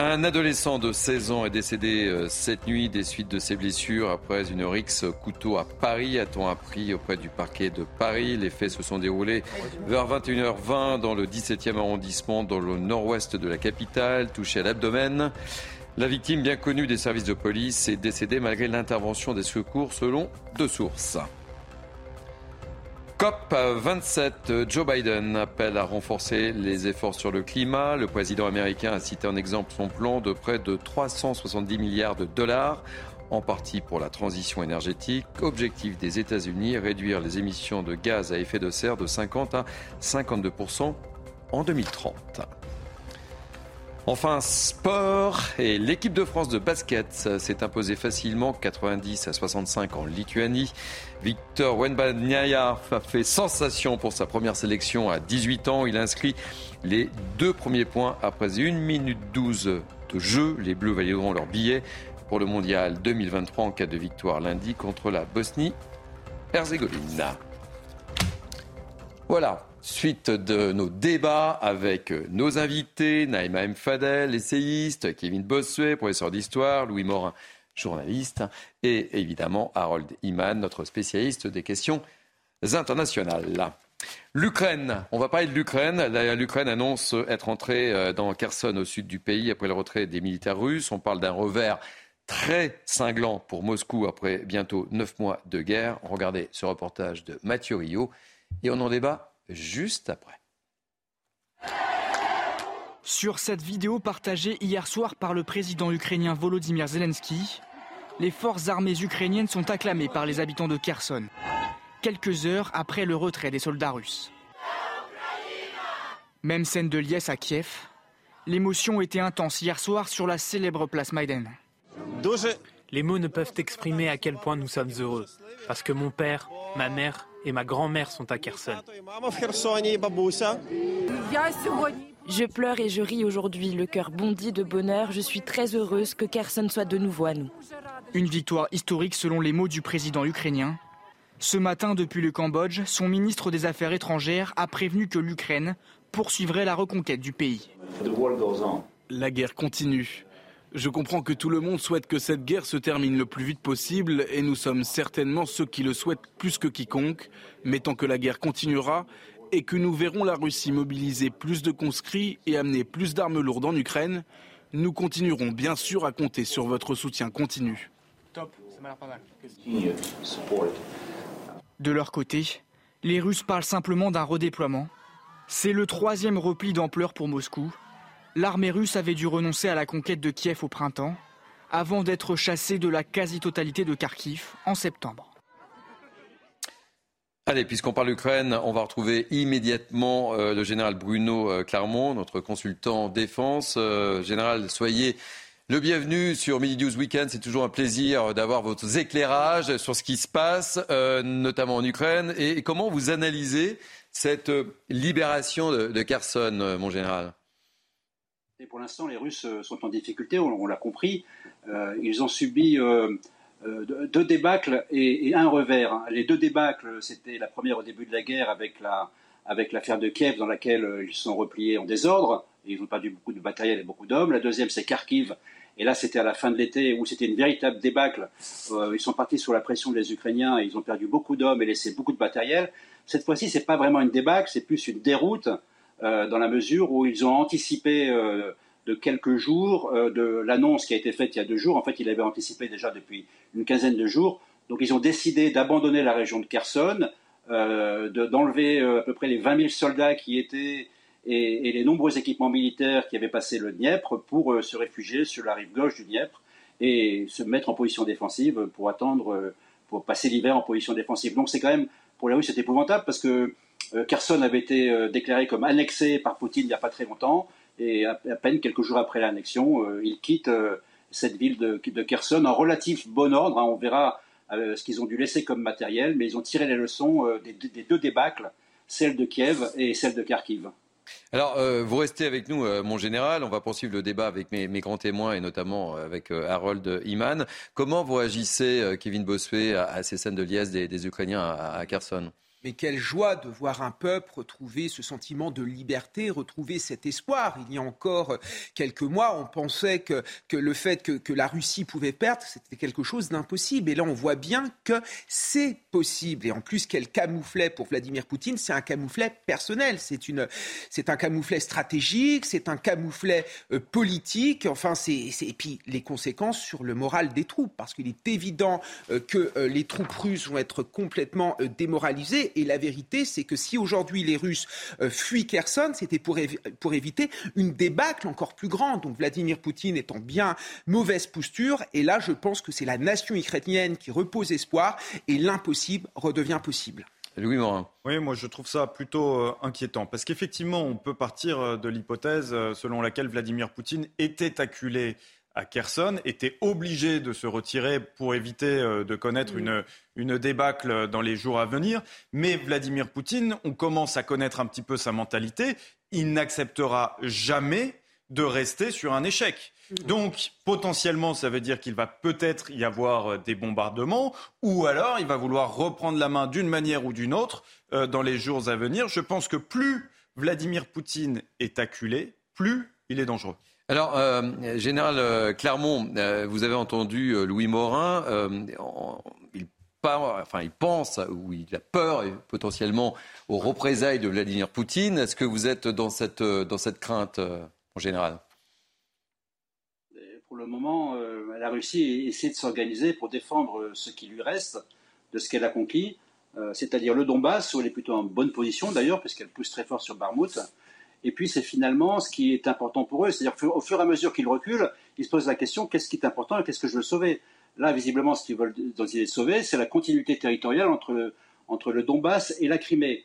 Un adolescent de 16 ans est décédé euh, cette nuit des suites de ses blessures après une rixe couteau à Paris, a-t-on appris auprès du parquet de Paris. Les faits se sont déroulés vers 21h20 dans le 17e arrondissement, dans le nord-ouest de la capitale, touché à l'abdomen. La victime, bien connue des services de police, est décédée malgré l'intervention des secours selon deux sources. COP 27, Joe Biden appelle à renforcer les efforts sur le climat. Le président américain a cité en exemple son plan de près de 370 milliards de dollars, en partie pour la transition énergétique. Objectif des États-Unis, réduire les émissions de gaz à effet de serre de 50 à 52% en 2030. Enfin, sport et l'équipe de France de basket s'est imposée facilement 90 à 65 en Lituanie. Victor Wenbanyaya a fait sensation pour sa première sélection à 18 ans. Il inscrit les deux premiers points après 1 minute 12 de jeu. Les Bleus valideront leur billet pour le mondial 2023 en cas de victoire lundi contre la Bosnie-Herzégovine. Voilà, Suite de nos débats avec nos invités, Naïma M. Fadel, essayiste, Kevin Bossuet, professeur d'histoire, Louis Morin, journaliste, et évidemment Harold Iman, notre spécialiste des questions internationales. L'Ukraine, on va parler de l'Ukraine. L'Ukraine annonce être entrée euh, dans Kherson au sud du pays après le retrait des militaires russes. On parle d'un revers très cinglant pour Moscou après bientôt neuf mois de guerre. Regardez ce reportage de Mathieu Rio et on en débat juste après. Sur cette vidéo partagée hier soir par le président ukrainien Volodymyr Zelensky, les forces armées ukrainiennes sont acclamées par les habitants de Kherson, quelques heures après le retrait des soldats russes. Même scène de liesse à Kiev, l'émotion était intense hier soir sur la célèbre place Maïden. Les mots ne peuvent exprimer à quel point nous sommes heureux, parce que mon père, ma mère et ma grand-mère sont à Kherson. Je pleure et je ris aujourd'hui, le cœur bondit de bonheur. Je suis très heureuse que Kherson soit de nouveau à nous. Une victoire historique selon les mots du président ukrainien. Ce matin, depuis le Cambodge, son ministre des Affaires étrangères a prévenu que l'Ukraine poursuivrait la reconquête du pays. La guerre continue. Je comprends que tout le monde souhaite que cette guerre se termine le plus vite possible et nous sommes certainement ceux qui le souhaitent plus que quiconque, mais tant que la guerre continuera et que nous verrons la Russie mobiliser plus de conscrits et amener plus d'armes lourdes en Ukraine, nous continuerons bien sûr à compter sur votre soutien continu. Top, ça m'a l'air pas mal. De leur côté, les Russes parlent simplement d'un redéploiement. C'est le troisième repli d'ampleur pour Moscou. L'armée russe avait dû renoncer à la conquête de Kiev au printemps, avant d'être chassée de la quasi-totalité de Kharkiv en septembre. Allez, puisqu'on parle d'Ukraine, on va retrouver immédiatement euh, le général Bruno euh, Clermont, notre consultant défense. Euh, général, soyez le bienvenu sur Midi News Weekend. C'est toujours un plaisir d'avoir votre éclairage sur ce qui se passe, notamment en Ukraine. Et, comment vous analysez cette libération de, Kherson, mon général? Et Pour l'instant, les Russes sont en difficulté, on, l'a compris. ils ont subi deux débâcles et, un revers. Hein. Les deux débâcles, c'était la première au début de la guerre avec la avec l'affaire de Kiev dans laquelle euh, ils sont repliés en désordre et ils ont perdu beaucoup de matériel et beaucoup d'hommes. La deuxième, c'est Kharkiv. Et là, c'était à la fin de l'été où c'était une véritable débâcle. Euh, ils sont partis sous la pression des Ukrainiens et ils ont perdu beaucoup d'hommes et laissé beaucoup de matériel. Cette fois-ci, c'est pas vraiment une débâcle, c'est plus une déroute dans la mesure où ils ont anticipé de quelques jours euh, de l'annonce qui a été faite il y a deux jours. En fait, il avait anticipé déjà depuis une quinzaine de jours. Donc, ils ont décidé d'abandonner la région de Kherson, euh, d'enlever euh, à peu près les 20 000 soldats qui étaient et, les nombreux équipements militaires qui avaient passé le Dniepr pour se réfugier sur la rive gauche du Dniepr et se mettre en position défensive pour attendre, pour passer l'hiver en position défensive. Donc, c'est quand même, pour la Russie, c'est épouvantable parce que Kherson avait été déclaré comme annexé par Poutine il n'y a pas très longtemps. Et à, peine quelques jours après l'annexion, euh, ils quittent euh, cette ville de, Kherson en relatif bon ordre. Hein. on verra euh, ce qu'ils ont dû laisser comme matériel, mais ils ont tiré les leçons des, deux débâcles, celle de Kiev et celle de Kharkiv. Alors, vous restez avec nous, mon général. On va poursuivre le débat avec mes, grands témoins et notamment avec Harold Iman. Comment vous agissez, Kevin Bossuet, à, ces scènes de liesse des, Ukrainiens à Kherson? Mais quelle joie de voir un peuple retrouver ce sentiment de liberté, retrouver cet espoir. Il y a encore quelques mois, on pensait que, que le fait que, que, la Russie pouvait perdre, c'était quelque chose d'impossible. Et là, on voit bien que c'est possible. Et en plus, quel camouflet pour Vladimir Poutine, c'est un camouflet personnel. C'est, une, c'est un camouflet stratégique, c'est un camouflet euh, politique. Enfin, c'est, et puis les conséquences sur le moral des troupes, parce qu'il est évident euh, que euh, les troupes russes vont être complètement démoralisées et la vérité, c'est que si aujourd'hui les Russes euh, fuient Kherson, c'était pour, pour éviter une débâcle encore plus grande. Donc Vladimir Poutine est en bien mauvaise posture. Et là, je pense que c'est la nation ukrainienne qui repose espoir et l'impossible redevient possible. Louis Morin. Oui, moi je trouve ça plutôt euh, inquiétant parce qu'effectivement, on peut partir euh, de l'hypothèse selon laquelle Vladimir Poutine était acculé à Kherson était obligé de se retirer pour éviter euh, de connaître une, une débâcle dans les jours à venir. Mais Vladimir Poutine, on commence à connaître un petit peu sa mentalité. Il n'acceptera jamais de rester sur un échec. Donc, potentiellement, ça veut dire qu'il va peut-être y avoir euh, des bombardements, ou alors il va vouloir reprendre la main d'une manière ou d'une autre euh, dans les jours à venir. Je pense que plus Vladimir Poutine est acculé, plus il est dangereux. Alors, euh, Général euh, Clermont, euh, vous avez entendu Louis Morin. il, enfin, il pense ou il a peur potentiellement aux représailles de Vladimir Poutine. Est-ce que vous êtes dans cette, dans cette crainte en général? Pour le moment, la Russie essaie de s'organiser pour défendre ce qui lui reste de ce qu'elle a conquis, c'est-à-dire le Donbass, où elle est plutôt en bonne position d'ailleurs, puisqu'elle pousse très fort sur Barmout. Et puis c'est finalement ce qui est important pour eux, c'est-à-dire qu'au fur et à mesure qu'ils reculent, ils se posent la question qu'est-ce qui est important et qu'est-ce que je veux sauver? Là, visiblement, ce qu'ils veulent sauver, c'est la continuité territoriale entre, entre le Donbass et la Crimée.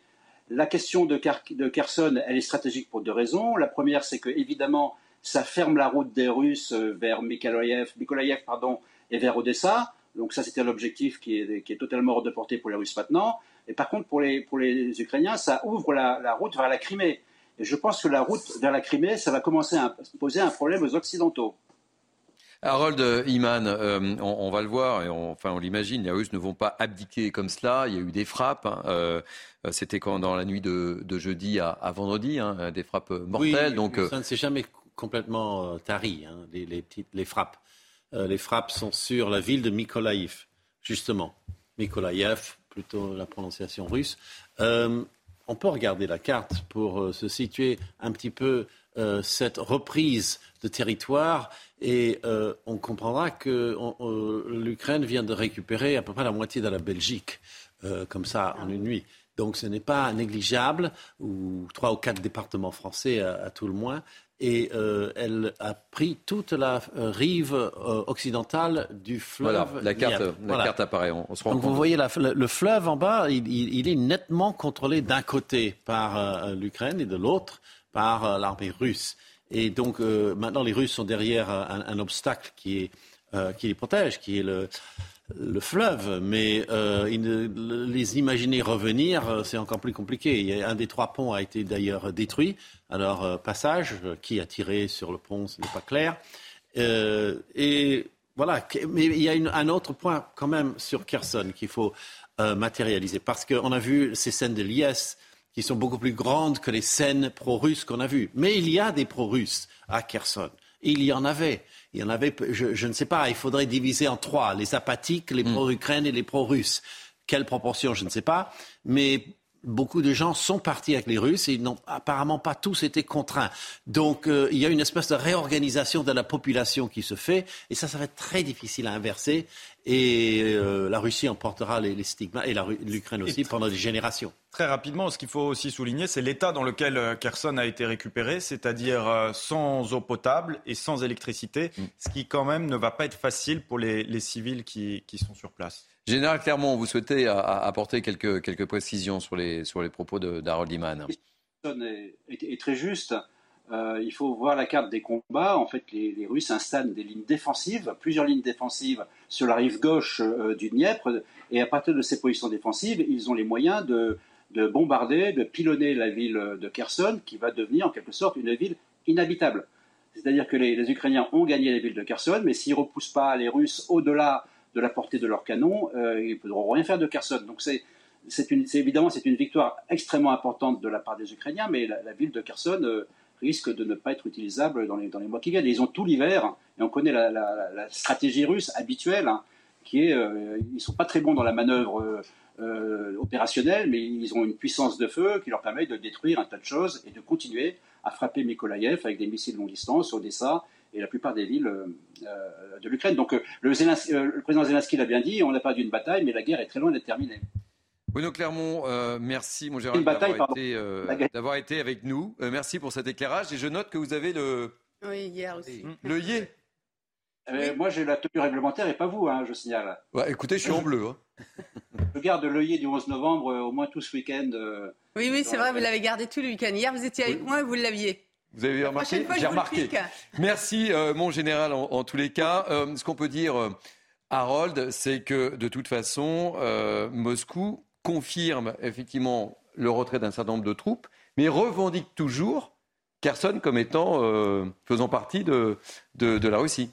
La question de, de Kherson, elle est stratégique pour deux raisons. La première, c'est que évidemment, ça ferme la route des Russes vers Mykolaïev, et vers Odessa. Donc ça, c'était l'objectif qui est, qui est, totalement hors de portée pour les Russes maintenant. Et par contre, pour les, pour les Ukrainiens, ça ouvre la, la route vers la Crimée. Et je pense que la route vers la Crimée, ça va commencer à poser un problème aux Occidentaux. Harold Iman, euh, on, va le voir, et on, enfin on l'imagine, les Russes ne vont pas abdiquer comme cela. Il y a eu des frappes. Hein, euh, c'était quand dans la nuit de, jeudi à, vendredi, hein, des frappes mortelles. Oui, donc ça ne s'est jamais complètement tari, hein, les, petites, les frappes. Euh, les frappes sont sur la ville de Mykolaïv, justement. Mykolaïev, plutôt la prononciation russe on peut regarder la carte pour euh, se situer un petit peu euh, cette reprise de territoire et euh, on comprendra que l'Ukraine vient de récupérer à peu près la moitié de la Belgique. comme ça en une nuit. Donc ce n'est pas négligeable, ou trois ou quatre départements français à, tout le moins. Et euh, elle a pris toute la euh, rive occidentale du fleuve. Voilà, la carte, la carte apparaît. On, se rend Donc vous voyez le, fleuve en bas, il, est nettement contrôlé d'un côté par l'Ukraine et de l'autre par l'armée russe. Et donc maintenant les Russes sont derrière un, un obstacle qui, est, qui les protège, qui est le, le fleuve, mais euh, les imaginer revenir, euh, c'est encore plus compliqué. un des trois ponts a été d'ailleurs détruit. Alors, euh, passage, qui a tiré sur le pont, ce n'est pas clair. et voilà, mais il y a un autre point quand même sur Kherson qu'il faut matérialiser, parce qu'on a vu ces scènes de liesse qui sont beaucoup plus grandes que les scènes pro-russes qu'on a vues. Mais il y a des pro-russes à Kherson. Il y en avait. Il y en avait, je, ne sais pas, il faudrait diviser en trois, les apathiques, les hmm. pro-Ukraine et les pro-Russes. Quelle proportion, je ne sais pas. Mais beaucoup de gens sont partis avec les Russes et ils n'ont apparemment pas tous été contraints. Donc euh, il y a une espèce de réorganisation de la population qui se fait et ça, ça va être très difficile à inverser et euh, la Russie en portera les, stigmas et l'Ukraine aussi pendant des générations. Très rapidement, ce qu'il faut aussi souligner, c'est l'état dans lequel euh, Kherson a été récupéré, c'est-à-dire sans eau potable et sans électricité, mm. ce qui quand même ne va pas être facile pour les, civils qui sont sur place. Général Clermont, vous souhaitez apporter quelques, précisions sur les, propos d'Harold Iman. Est, est, très juste. Euh, il faut voir la carte des combats. En fait, les, Russes installent des lignes défensives, plusieurs lignes défensives sur la rive gauche euh, du Dniepr. Et à partir de ces positions défensives, ils ont les moyens de, de, bombarder, de pilonner la ville de Kherson, qui va devenir en quelque sorte une ville inhabitable. C'est-à-dire que les, les Ukrainiens ont gagné la ville de Kherson, mais s'ils ne repoussent pas les Russes au-delà de la portée de leurs canons, euh, ils ne pourront rien faire de Kherson. Donc c'est évidemment c'est une victoire extrêmement importante de la part des Ukrainiens, mais la, ville de Kherson euh, risque de ne pas être utilisable dans les, mois qui viennent. ils ont tout l'hiver, et on connaît la, stratégie russe habituelle, hein, qui est, euh, ils sont pas très bons dans la manœuvre opérationnelle, mais ils ont une puissance de feu qui leur permet de détruire un tas de choses et de continuer à frapper Mykolaïev avec des missiles longue distance, Odessa, et la plupart des villes euh, euh, de l'Ukraine. Donc euh, le, président Zelensky l'a bien dit, on n'a pas d'une bataille, mais la guerre est très loin d'être terminée. Bruno Clermont, merci mon Gérald d'avoir été, d'avoir été, avec nous. merci pour cet éclairage. Et je note que vous avez le... Oui, hier aussi. Le yé. moi, j'ai la tenue réglementaire et pas vous, hein, je signale. écoutez, je suis en bleu. Hein. je garde l'œillet du 11 novembre au moins tout ce week-end. oui, oui, c'est vrai, vous l'avez gardé tout le week-end. Hier, vous étiez avec moi et vous l'aviez. Vous avez remarqué J'ai remarqué. Merci, euh, mon général, en, tous les cas. Euh, ce qu'on peut dire, euh, Harold, c'est que de toute façon, Moscou confirme effectivement le retrait d'un certain nombre de troupes, mais revendique toujours Kherson comme étant faisant partie de, de la Russie.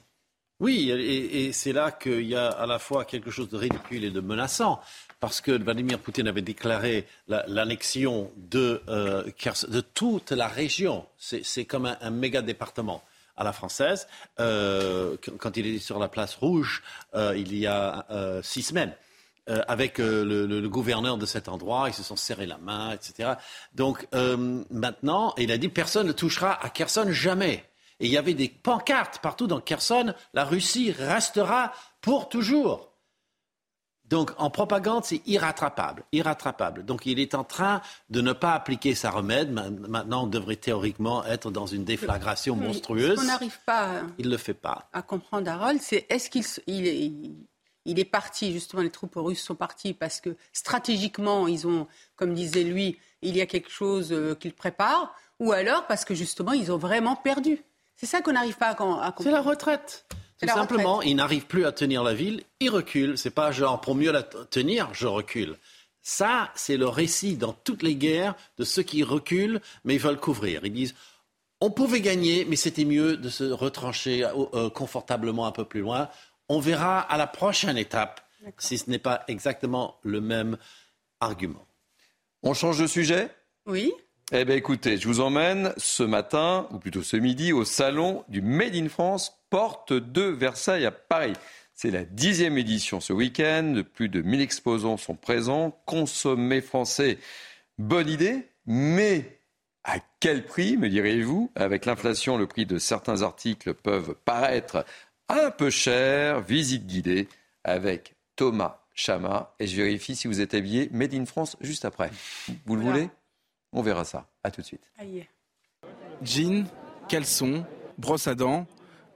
Oui, et, c'est là qu'il y a à la fois quelque chose de ridicule et de menaçant, parce que Vladimir Poutine avait déclaré l'annexion de, euh, de toute la région. C'est comme un, méga département à la française. Euh, quand il est sur la place rouge, euh, il y a six semaines. avec le, gouverneur de cet endroit, ils se sont serrés la main, etc. Donc maintenant, il a dit personne ne touchera à Kherson jamais. Et il y avait des pancartes partout dans Kherson, la Russie restera pour toujours. Donc en propagande, c'est irrattrapable, irrattrapable. Donc il est en train de ne pas appliquer sa remède. Maintenant, on devrait théoriquement être dans une déflagration monstrueuse. Ce qu'on n'arrive pas il le fait pas. à comprendre, Harold, c'est est-ce qu'il il est, il est parti, justement, les troupes russes sont parties parce que stratégiquement, ils ont, comme disait lui, il y a quelque chose euh, qu'ils préparent, ou alors parce que justement, ils ont vraiment perdu. C'est ça qu'on n'arrive pas à, comprendre. C'est la retraite. Tout simplement, ils n'arrivent plus à tenir la ville, ils reculent. C'est pas genre pour mieux la tenir, je recule. Ça, c'est le récit dans toutes les guerres de ceux qui reculent, mais ils veulent couvrir. Ils disent on pouvait gagner, mais c'était mieux de se retrancher euh, euh, confortablement un peu plus loin. On verra à la prochaine étape si ce n'est pas exactement le même argument. On change de sujet? Oui. Eh bien écoutez, je vous emmène ce matin, ou plutôt ce midi, au salon du Made in France, porte de Versailles à Paris. C'est la dixième édition ce week-end. Plus de 1000 exposants sont présents. Consommer français, bonne idée, mais à quel prix, me direz-vous? Avec l'inflation, le prix de certains articles peuvent paraître un peu cher. Visite guidée avec Thomas Chama. Et je vérifie si vous êtes habillé Made in France juste après. Vous le voulez? On verra ça. À tout de suite. Jean, caleçon, brosse à dents.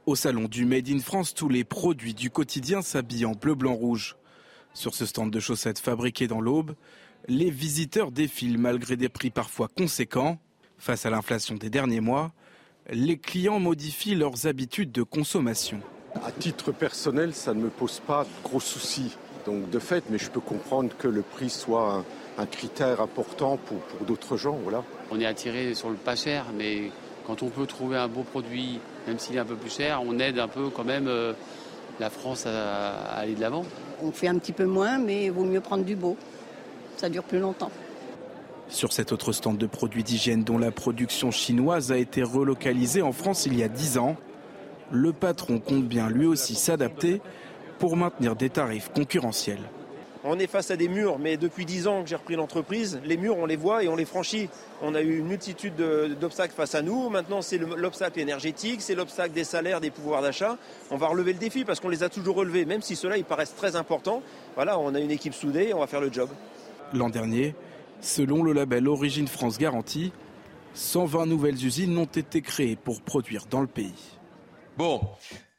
Au salon du Made in France, tous les produits du quotidien s'habillent en bleu, blanc, rouge. Sur ce stand de chaussettes fabriquées dans l'Aube, les visiteurs défilent malgré des prix parfois conséquents. Face à l'inflation des derniers mois, les clients modifient leurs habitudes de consommation. À titre personnel, ça ne me pose pas de gros soucis. Donc de fait, mais je peux comprendre que le prix soit un, critère important pour, pour d'autres gens. Voilà. On est attiré sur le pas cher, mais quand on peut trouver un beau produit, même s'il est un peu plus cher, on aide un peu quand même euh, la France à, à aller de l'avant. On fait un petit peu moins, mais il vaut mieux prendre du beau. Ça dure plus longtemps. Sur cet autre stand de produits d'hygiène dont la production chinoise a été relocalisée en France il y a 10 ans, le patron compte bien lui aussi s'adapter pour maintenir des tarifs concurrentiels. On est face à des murs, mais depuis 10 ans que j'ai repris l'entreprise, les murs, on les voit et on les franchit. On a eu une multitude de- d'obstacles face à nous. Maintenant, c'est le- l'obstacle énergétique, c'est l'obstacle des salaires, des pouvoirs d'achat. On va relever le défi parce qu'on les a toujours relevés, même si ceux-là, ils paraissent très importants. Voilà, on a une équipe soudée, on va faire le job. L'an dernier, selon le label Origine France Garantie, 120 nouvelles usines ont été créées pour produire dans le pays. Bon,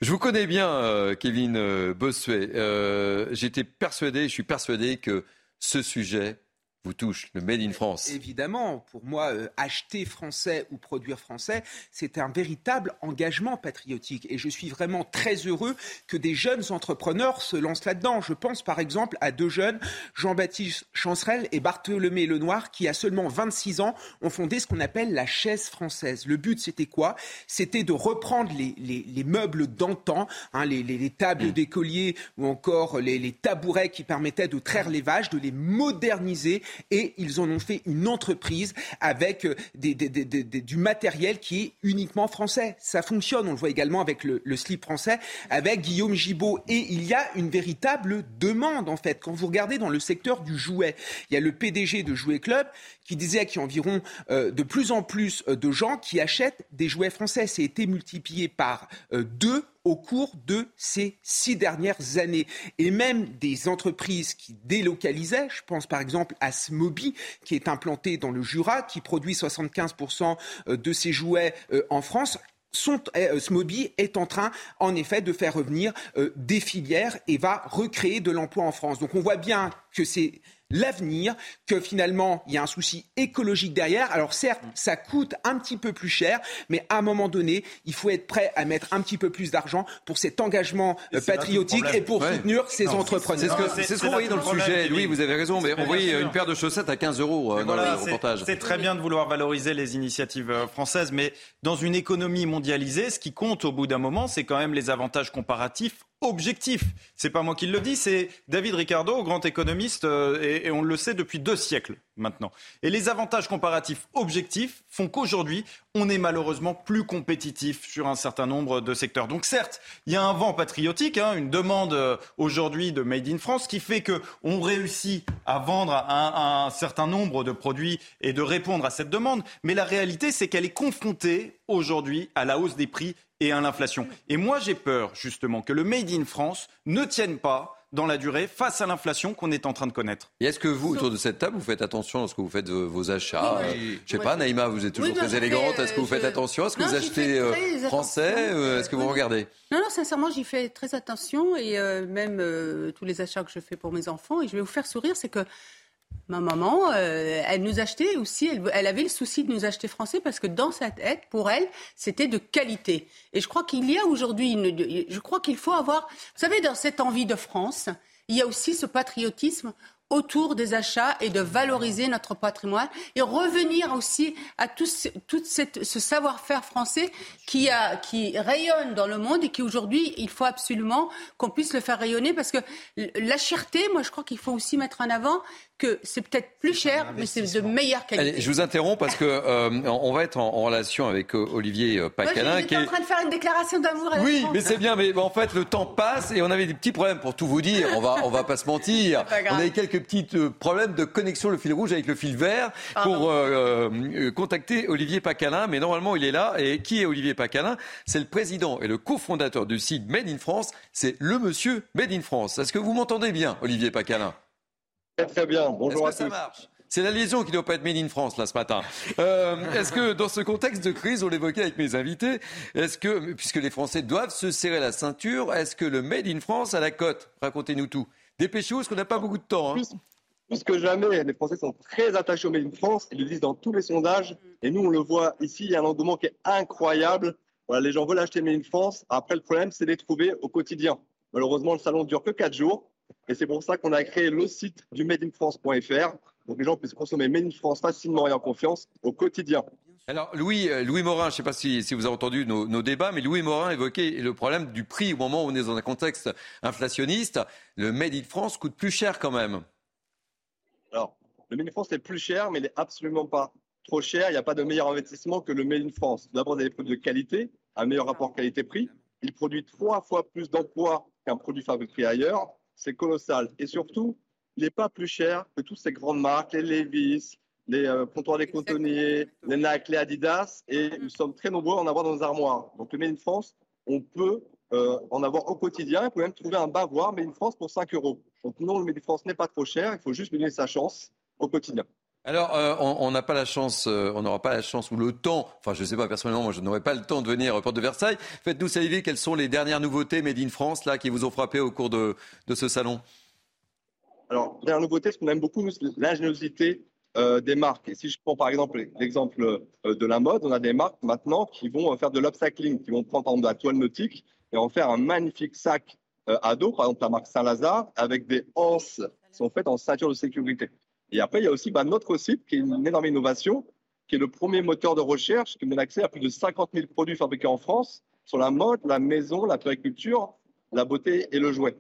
je vous connais bien, euh, Kevin euh, Bossuet. Euh, J'étais persuadé, je suis persuadé que ce sujet vous touche, le Made in France. Évidemment, pour moi, euh, acheter français ou produire français, c'est un véritable engagement patriotique. Et je suis vraiment très heureux que des jeunes entrepreneurs se lancent là-dedans. Je pense par exemple à deux jeunes, Jean-Baptiste Chancerelle et Bartholomé Lenoir, qui à seulement 26 ans ont fondé ce qu'on appelle la chaise française. Le but, c'était quoi? C'était de reprendre les, les- les meubles d'antan, hein, les, les- les tables d'écoliers ou encore les tabourets qui permettaient de traire les vaches, de les moderniser et ils en ont fait une entreprise avec euh, du matériel qui est uniquement français. Ça fonctionne, on le voit également avec le, le slip français, avec Guillaume Gibault. Et il y a une véritable demande en fait. Quand vous regardez dans le secteur du jouet, il y a le PDG de Jouet Club qui disait qu'il y a environ euh, de plus en plus euh, de gens qui achètent des jouets français. C'est été multiplié par euh, deux au cours de ces six dernières années. Et même des entreprises qui délocalisaient, je pense par exemple à Smoby, qui est implanté dans le Jura, qui produit 75% de ses jouets en France, Smoby est en train, en effet, de faire revenir des filières et va recréer de l'emploi en France. Donc on voit bien que c'est l'avenir, que finalement il y a un souci écologique derrière. Alors certes, ça coûte un petit peu plus cher, mais à un moment donné, il faut être prêt à mettre un petit peu plus d'argent pour cet engagement euh, patriotique et pour Ouais. soutenir ces Non, entrepreneurs. C'est ce que- c'est ce qu'on voyait dans le sujet. Louis, vous avez raison, mais on voyait une paire de chaussettes à 15 euros euh, dans Voilà, le c'est- reportage. C'est très bien de vouloir valoriser les initiatives euh, françaises, mais dans une économie mondialisée, ce qui compte au bout d'un moment, c'est quand même les avantages comparatifs objectifs. C'est pas moi qui le dis, c'est David Ricardo, grand économiste, euh, et on le sait depuis deux siècles maintenant. Et les avantages comparatifs objectifs font qu'aujourd'hui, on est malheureusement plus compétitif sur un certain nombre de secteurs. Donc certes, il y a un vent patriotique, hein, une demande euh, aujourd'hui de Made in France qui fait que on réussit à vendre un, un certain nombre de produits et de répondre à cette demande. Mais la réalité, c'est qu'elle est confrontée aujourd'hui à la hausse des prix et à l'inflation. Et moi, j'ai peur justement que le Made in France ne tienne pas dans la durée face à l'inflation qu'on est en train de connaître. Et est-ce que vous, autour de cette table, vous faites attention lorsque vous faites vos, vos achats Oui, Euh, oui. Je sais Oui. pas, Naïma, vous êtes toujours Oui, très élégante. Est-ce que vous euh, faites je- attention Est-ce que Non, vous achetez euh, français. Euh, Est-ce que vous regardez? Non, non, sincèrement, j'y fais très attention et euh, même euh, tous les achats que je fais pour mes enfants. Et je vais vous faire sourire, c'est que ma maman, euh, elle nous achetait aussi, elle, avait le souci de nous acheter français parce que dans sa tête, pour elle, c'était de qualité. Et je crois qu'il y a aujourd'hui, je crois qu'il faut avoir, vous savez, dans cette envie de France, il y a aussi ce patriotisme autour des achats et de valoriser notre patrimoine et revenir aussi à tout ce, savoir-faire français qui, qui rayonne dans le monde et qui aujourd'hui, il faut absolument qu'on puisse le faire rayonner parce que la cherté, moi je crois qu'il faut aussi mettre en avant que c'est peut-être plus cher, mais c'est de meilleure qualité. Allez, je vous interromps parce que euh, on va être en, en relation avec euh, Olivier euh, Pacalin. Moi, j'étais qui en est- train de faire une déclaration d'amour à la Oui, France. mais c'est bien. Mais en fait, le temps passe et on avait des petits problèmes pour tout vous dire. On va, on va pas se mentir. Pas. On avait quelques petits euh, problèmes de connexion le fil rouge avec le fil vert Pardon. pour euh, euh, contacter Olivier Pacalin. Mais normalement, il est là. Et qui est Olivier Pacalin C'est le président et le cofondateur du site Made in France. C'est le monsieur Made in France. Est-ce que vous m'entendez bien, Olivier Pacalin Très très bien. Bonjour à Est-ce que tous. ça marche? C'est la liaison qui ne doit pas être made in France là ce matin. Euh, est-ce que dans ce contexte de crise, on l'évoquait avec mes invités, est-ce que puisque les Français doivent se serrer la ceinture, est-ce que le made in France a la cote? Racontez-nous tout. Dépêchez-vous parce qu'on n'a pas beaucoup de temps. hein. Plus, plus que jamais, les Français sont très attachés au Made in France. Ils le disent dans tous les sondages. Et nous, on le voit ici, il y a un engouement qui est incroyable. Voilà, les gens veulent acheter Made in France. Après, le problème, c'est de les trouver au quotidien. Malheureusement, le salon ne dure que 4 jours. Et c'est pour ça qu'on a créé le site du madeinfrance.fr. Donc les gens puissent consommer Made in France facilement et en confiance au quotidien. Alors Louis, euh, Louis Morin, je ne sais pas si, si vous avez entendu nos, nos débats, mais Louis Morin évoquait le problème du prix au moment où on est dans un contexte inflationniste. Le made in France coûte plus cher quand même. Alors, le Made in France est plus cher, mais il n'est absolument pas trop cher. Il n'y a pas de meilleur investissement que le Made in France. D'abord, vous avez des produits de qualité, un meilleur rapport qualité-prix. Il produit trois fois plus d'emplois qu'un produit fabriqué ailleurs. C'est colossal. Et surtout, il n'est pas plus cher que toutes ces grandes marques, les Levi's, les euh, comptoirs des cotonniers, les Nike, les Adidas. Et nous sommes très nombreux à en avoir dans nos armoires. Donc, le Made in France, on peut euh, en avoir au quotidien. On peut même trouver un bavoir Made in France pour 5 euros. Donc, non, le Made in France n'est pas trop cher. Il faut juste lui donner sa chance au quotidien. Alors, euh, on n'a pas la chance, euh, on n'aura pas la chance ou le temps. Enfin, je ne sais pas personnellement, moi, je n'aurai pas le temps de venir au port de Versailles. Faites-nous savoir quelles sont les dernières nouveautés made in France là qui vous ont frappé au cours de, ce salon. Alors, dernière nouveauté, ce qu'on aime beaucoup, c'est l'ingéniosité euh, des marques. Et si je prends par exemple l'exemple de la mode, on a des marques maintenant qui vont faire de l'upcycling, qui vont prendre par exemple de la toile nautique et en faire un magnifique sac à dos, par exemple la marque Saint-Lazare, avec des anses qui sont faites en ceinture de sécurité. Et après, il y a aussi bah, notre site qui est une énorme innovation, qui est le premier moteur de recherche qui donne accès à plus de 50 000 produits fabriqués en France sur la mode, la maison, la périculture, la beauté et le jouet.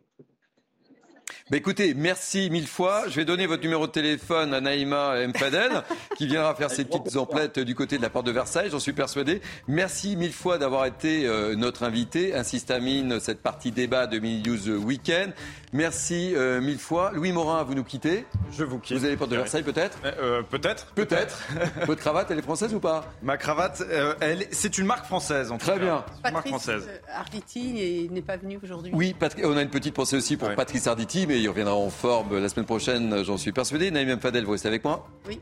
Bah, écoutez, merci mille fois. Je vais donner votre numéro de téléphone à Naïma Mfadel, qui viendra faire ses petites emplettes du côté de la porte de Versailles, j'en suis persuadé. Merci mille fois d'avoir été euh, notre invité. Ainsi se termine cette partie débat de Mini News Weekend. Merci euh, mille fois. Louis Morin, vous nous quittez? Je vous quitte. Vous allez porte de Versailles peut-être? Euh, Peut-être. Peut-être. votre cravate, elle est française ou pas? Ma cravate, euh, elle, c'est une marque française. En tout Très cas. bien. C'est une marque Patrice française. euh, Arditi n'est pas venu aujourd'hui. Oui, Patri- on a une petite pensée aussi pour Patrice Arditi, mais il reviendra en forme la semaine prochaine, j'en suis persuadé. Naïm Fadel, vous restez avec moi? Oui.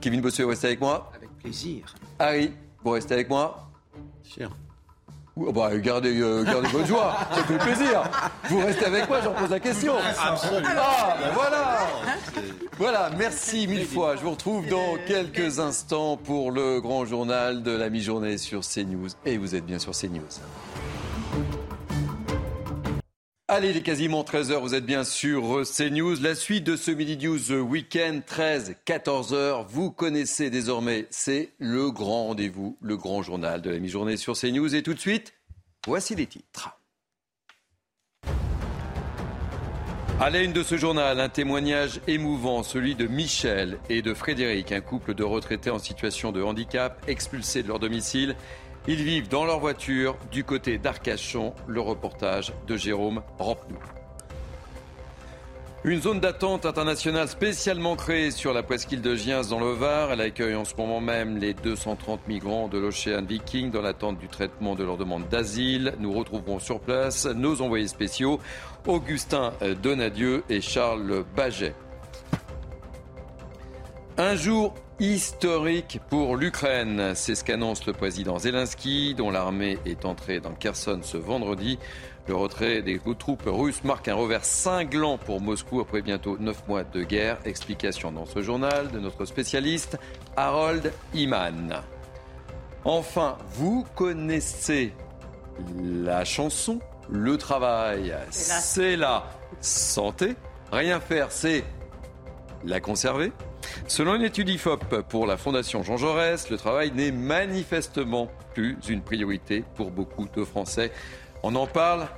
Kevin Bossuet, vous restez avec moi? Avec plaisir. Harry, vous restez avec moi? Sûr. Ouh, bah, gardez, euh, gardez votre joie, ça fait plaisir. Vous restez avec moi, j'en pose la question. Absolument. Ah, ben voilà. Voilà, merci mille fois. Je vous retrouve dans quelques instants pour le grand journal de la mi-journée sur CNews. Et vous êtes bien sur CNews. Allez, il est quasiment 13h, vous êtes bien sur CNews. La suite de ce Midi News Weekend, 13, 14h, vous connaissez désormais, c'est le grand rendez-vous, le grand journal de la mi-journée sur CNews. Et tout de suite, voici les titres. À la une de ce journal, un témoignage émouvant, celui de Michel et de Frédéric, un couple de retraités en situation de handicap expulsés de leur domicile. Ils vivent dans leur voiture du côté d'Arcachon. Le reportage de Jérôme Rampenou. Une zone d'attente internationale spécialement créée sur la presqu'île de Giens dans le Var. Elle accueille en ce moment même les 230 migrants de l'Ocean Viking dans l'attente du traitement de leur demande d'asile. Nous retrouverons sur place nos envoyés spéciaux Augustin Donadieu et Charles Baget. Un jour historique pour l'Ukraine, c'est ce qu'annonce le président Zelensky, dont l'armée est entrée dans Kherson ce vendredi. Le retrait des troupes russes marque un revers cinglant pour Moscou après bientôt neuf mois de guerre. Explication dans ce journal de notre spécialiste Harold Iman. Enfin, vous connaissez la chanson Le travail, c'est la santé. Rien faire, c'est la conserver. Selon une étude IFOP pour la Fondation Jean Jaurès, le travail n'est manifestement plus une priorité pour beaucoup de Français. On en parle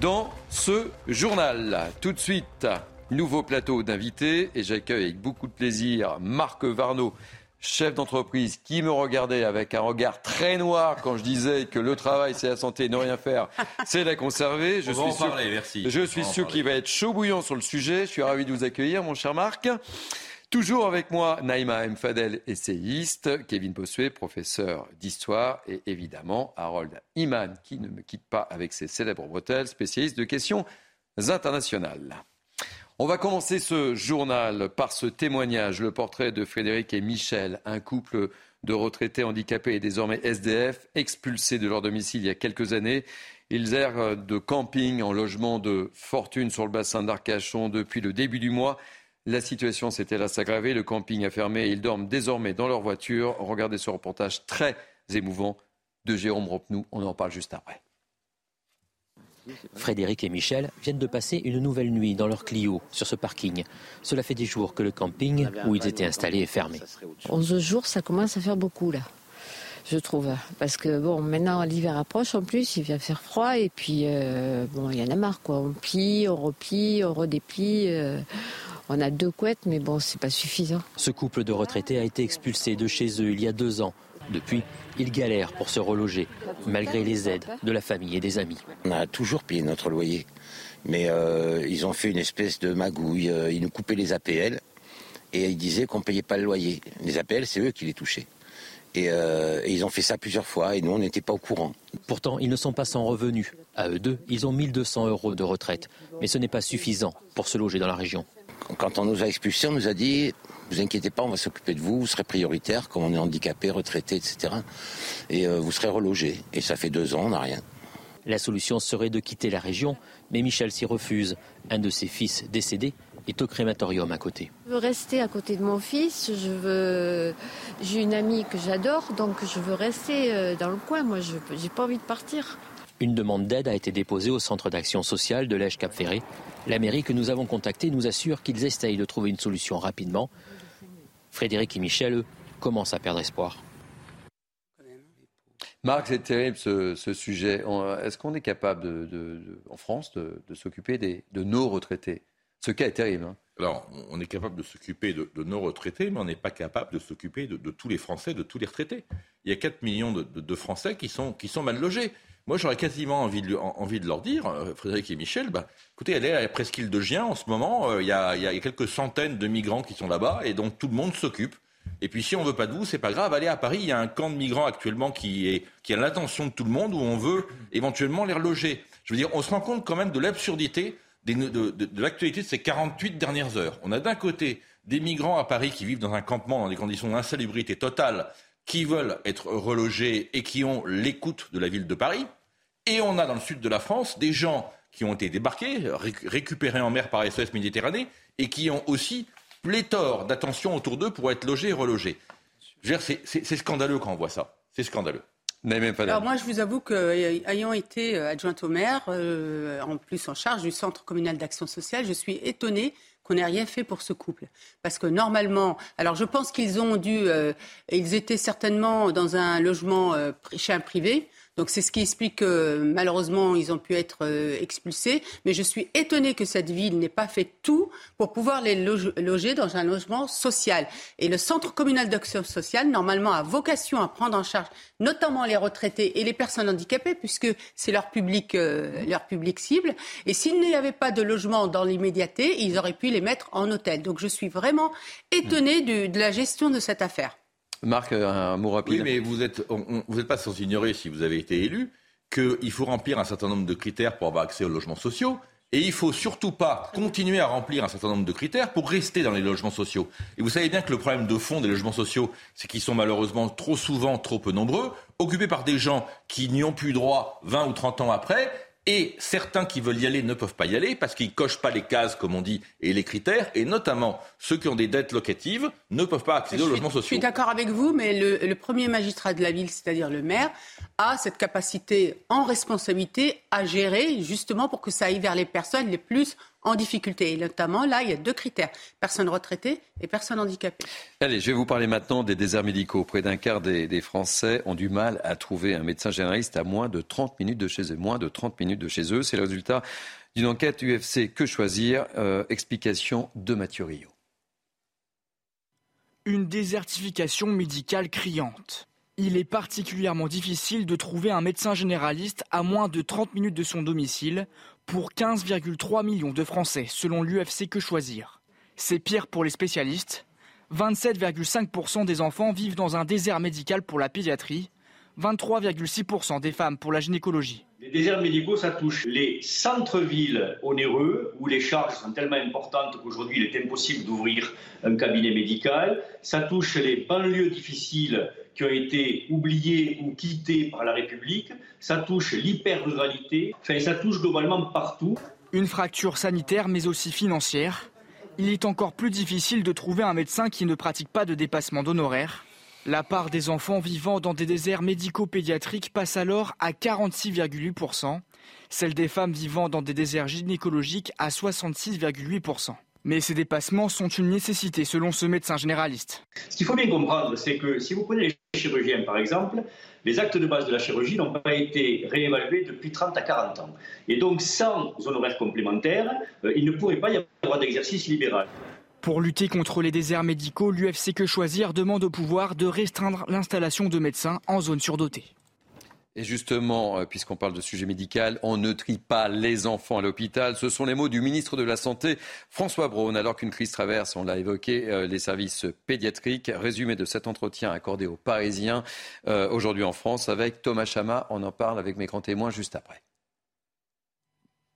dans ce journal. Tout de suite, Nouveau plateau d'invités et j'accueille avec beaucoup de plaisir Marc Varno, chef d'entreprise, qui me regardait avec un regard très noir quand je disais que le travail c'est la santé, ne rien faire, c'est la conserver. Je On va suis en sûr, parler, merci. Je suis sûr qu'il va être chaud bouillant sur le sujet. Je suis ravi de vous accueillir, mon cher Marc. Toujours avec moi, Naïma M. Fadel, essayiste, Kevin Bossuet, professeur d'histoire, et évidemment Harold Iman, qui ne me quitte pas avec ses célèbres bretelles, spécialiste de questions internationales. On va commencer ce journal par ce témoignage, le portrait de Frédéric et Michel, un couple de retraités handicapés et désormais SDF, expulsés de leur domicile il y a quelques années. Ils errent de camping en logement de fortune sur le bassin d'Arcachon depuis le début du mois. La situation s'est hélas aggravée, le camping a fermé et ils dorment désormais dans leur voiture. Regardez ce reportage très émouvant de Jérôme Ropnou, on en parle juste après. Frédéric et Michel viennent de passer une nouvelle nuit dans leur Clio sur ce parking. Cela fait des jours que le camping où ils étaient installés est fermé. 11 jours, ça commence à faire beaucoup là, je trouve. Parce que bon, maintenant l'hiver approche en plus, il vient faire froid et puis euh, bon, il y en a marre quoi. On plie, on replie, on redéplie. euh, on a deux couettes, mais bon, c'est pas suffisant. Ce couple de retraités a été expulsé de chez eux il y a deux ans. Depuis, ils galèrent pour se reloger, malgré les aides de la famille et des amis. On a toujours payé notre loyer. Mais euh, ils ont fait une espèce de magouille. Euh, Ils nous coupaient les APL et ils disaient qu'on ne payait pas le loyer. Les APL, c'est eux qui les touchaient. Et, euh, et ils ont fait ça plusieurs fois et nous, on n'était pas au courant. Pourtant, ils ne sont pas sans revenus. À eux deux, ils ont 1200 euros de retraite. Mais ce n'est pas suffisant pour se loger dans la région. Quand on nous a expulsés, on nous a dit vous inquiétez pas, on va s'occuper de vous, vous serez prioritaire, comme on est handicapé, retraité, etc. Et euh, vous serez relogé. Et ça fait deux ans, on n'a rien. La solution serait de quitter la région, mais Michel s'y refuse. Un de ses fils décédé est au crématorium à côté. Je veux rester à côté de mon fils. Je veux. J'ai une amie que j'adore, donc je veux rester euh, dans le coin. Moi, je j'ai pas envie de partir. Une demande d'aide a été déposée au centre d'action sociale de l'Èche-Cap-Ferré. La mairie que nous avons contactée nous assure qu'ils essayent de trouver une solution rapidement. Frédéric et Michel, eux, commencent à perdre espoir. Marc, c'est terrible ce, ce sujet. Est-ce qu'on est capable, de, de- de- en France, de, de s'occuper de nos retraités? Ce cas est terrible. hein. Alors, on est capable de s'occuper de, de nos retraités, mais on n'est pas capable de s'occuper de, de tous les Français, de tous les retraités. Il y a 4 millions de, de- de Français qui sont, qui sont mal logés. Moi, j'aurais quasiment envie de, leur dire, euh, Frédéric et Michel, bah, écoutez, allez à la presqu'île de Gien en ce moment, euh, il y, a, quelques centaines de migrants qui sont là-bas, et donc tout le monde s'occupe. Et puis si on veut pas de vous, c'est pas grave. Allez à Paris, il y a un camp de migrants actuellement qui, est, qui a l'attention de tout le monde, où on veut éventuellement les reloger. Je veux dire, on se rend compte quand même de l'absurdité de l'actualité de ces 48 dernières heures. On a d'un côté des migrants à Paris qui vivent dans un campement dans des conditions d'insalubrité totale, qui veulent être relogés et qui ont l'écoute de la ville de Paris. Et on a dans le sud de la France des gens qui ont été débarqués, ré- récupérés en mer par SOS Méditerranée, et qui ont aussi pléthore d'attention autour d'eux pour être logés et relogés. Je veux dire, c'est- scandaleux quand on voit ça. C'est scandaleux. Alors moi, je vous avoue que euh, ayant été euh, adjointe au maire, euh, en plus en charge du centre communal d'action sociale, je suis étonnée qu'on n'ait rien fait pour ce couple. Parce que normalement, alors je pense qu'ils ont dû, euh, ils étaient certainement dans un logement euh, chez un privé. Donc c'est ce qui explique que malheureusement ils ont pu être euh, expulsés. Mais je suis étonnée que cette ville n'ait pas fait tout pour pouvoir les loge- loger dans un logement social. Et le centre communal d'action sociale, normalement, a vocation à prendre en charge notamment les retraités et les personnes handicapées, puisque c'est leur public, euh, leur public cible. Et s'il n'y avait pas de logement dans l'immédiateté, ils auraient pu les mettre en hôtel. Donc je suis vraiment étonnée du- de la gestion de cette affaire. Marc, un mot rapide. Oui, mais vous êtes, on- vous n'êtes pas sans ignorer, si vous avez été élu, qu'il faut remplir un certain nombre de critères pour avoir accès aux logements sociaux. Et il faut surtout pas continuer à remplir un certain nombre de critères pour rester dans les logements sociaux. Et vous savez bien que le problème de fond des logements sociaux, c'est qu'ils sont malheureusement trop souvent trop peu nombreux, occupés par des gens qui n'y ont plus droit 20 ou 30 ans après. Et certains qui veulent y aller ne peuvent pas y aller parce qu'ils cochent pas les cases, comme on dit, et les critères. Et notamment, ceux qui ont des dettes locatives ne peuvent pas accéder aux logements Je suis sociaux. d'accord avec vous, mais le, le premier magistrat de la ville, c'est-à-dire le maire, a cette capacité en responsabilité à gérer justement pour que ça aille vers les personnes les plus en difficulté. Et notamment, là, il y a deux critères, personnes retraitées et personnes handicapées. Allez, je vais vous parler maintenant des déserts médicaux. Près d'un quart des, des Français ont du mal à trouver un médecin généraliste à moins de 30 minutes de chez eux. Moins de 30 minutes de chez eux. C'est le résultat d'une enquête UFC Que choisir euh, Explication de Mathieu Rio. Une désertification médicale criante. Il est particulièrement difficile de trouver un médecin généraliste à moins de 30 minutes de son domicile pour 15,3 millions de Français, selon l'UFC Que Choisir. C'est pire pour les spécialistes. 27,5% des enfants vivent dans un désert médical pour la pédiatrie, 23,6% des femmes pour la gynécologie. Les déserts médicaux, ça touche les centres-villes onéreux, où les charges sont tellement importantes qu'aujourd'hui il est impossible d'ouvrir un cabinet médical. Ça touche les banlieues difficiles qui ont été oubliées ou quittées par la République. Ça touche l'hyper-ruralité. Enfin, ça touche globalement partout. Une fracture sanitaire, mais aussi financière. Il est encore plus difficile de trouver un médecin qui ne pratique pas de dépassement d'honoraires. La part des enfants vivant dans des déserts médico-pédiatriques passe alors à 46,8%, celle des femmes vivant dans des déserts gynécologiques à 66,8%. Mais ces dépassements sont une nécessité selon ce médecin généraliste. Ce qu'il faut bien comprendre, c'est que si vous prenez les chirurgiens par exemple, les actes de base de la chirurgie n'ont pas été réévalués depuis 30 à 40 ans. Et donc sans honoraires complémentaires, euh, il ne pourrait pas y avoir d'exercice libéral. Pour lutter contre les déserts médicaux, l'UFC Que Choisir demande au pouvoir de restreindre l'installation de médecins en zone surdotée. Et justement, euh, puisqu'on parle de sujet médical, on ne trie pas les enfants à l'hôpital. Ce sont les mots du ministre de la Santé, François Braun, alors qu'une crise traverse, on l'a évoqué, euh, les services pédiatriques. Résumé de cet entretien accordé aux Parisiens euh, aujourd'hui en France avec Thomas Chama. On en parle avec mes grands témoins juste après.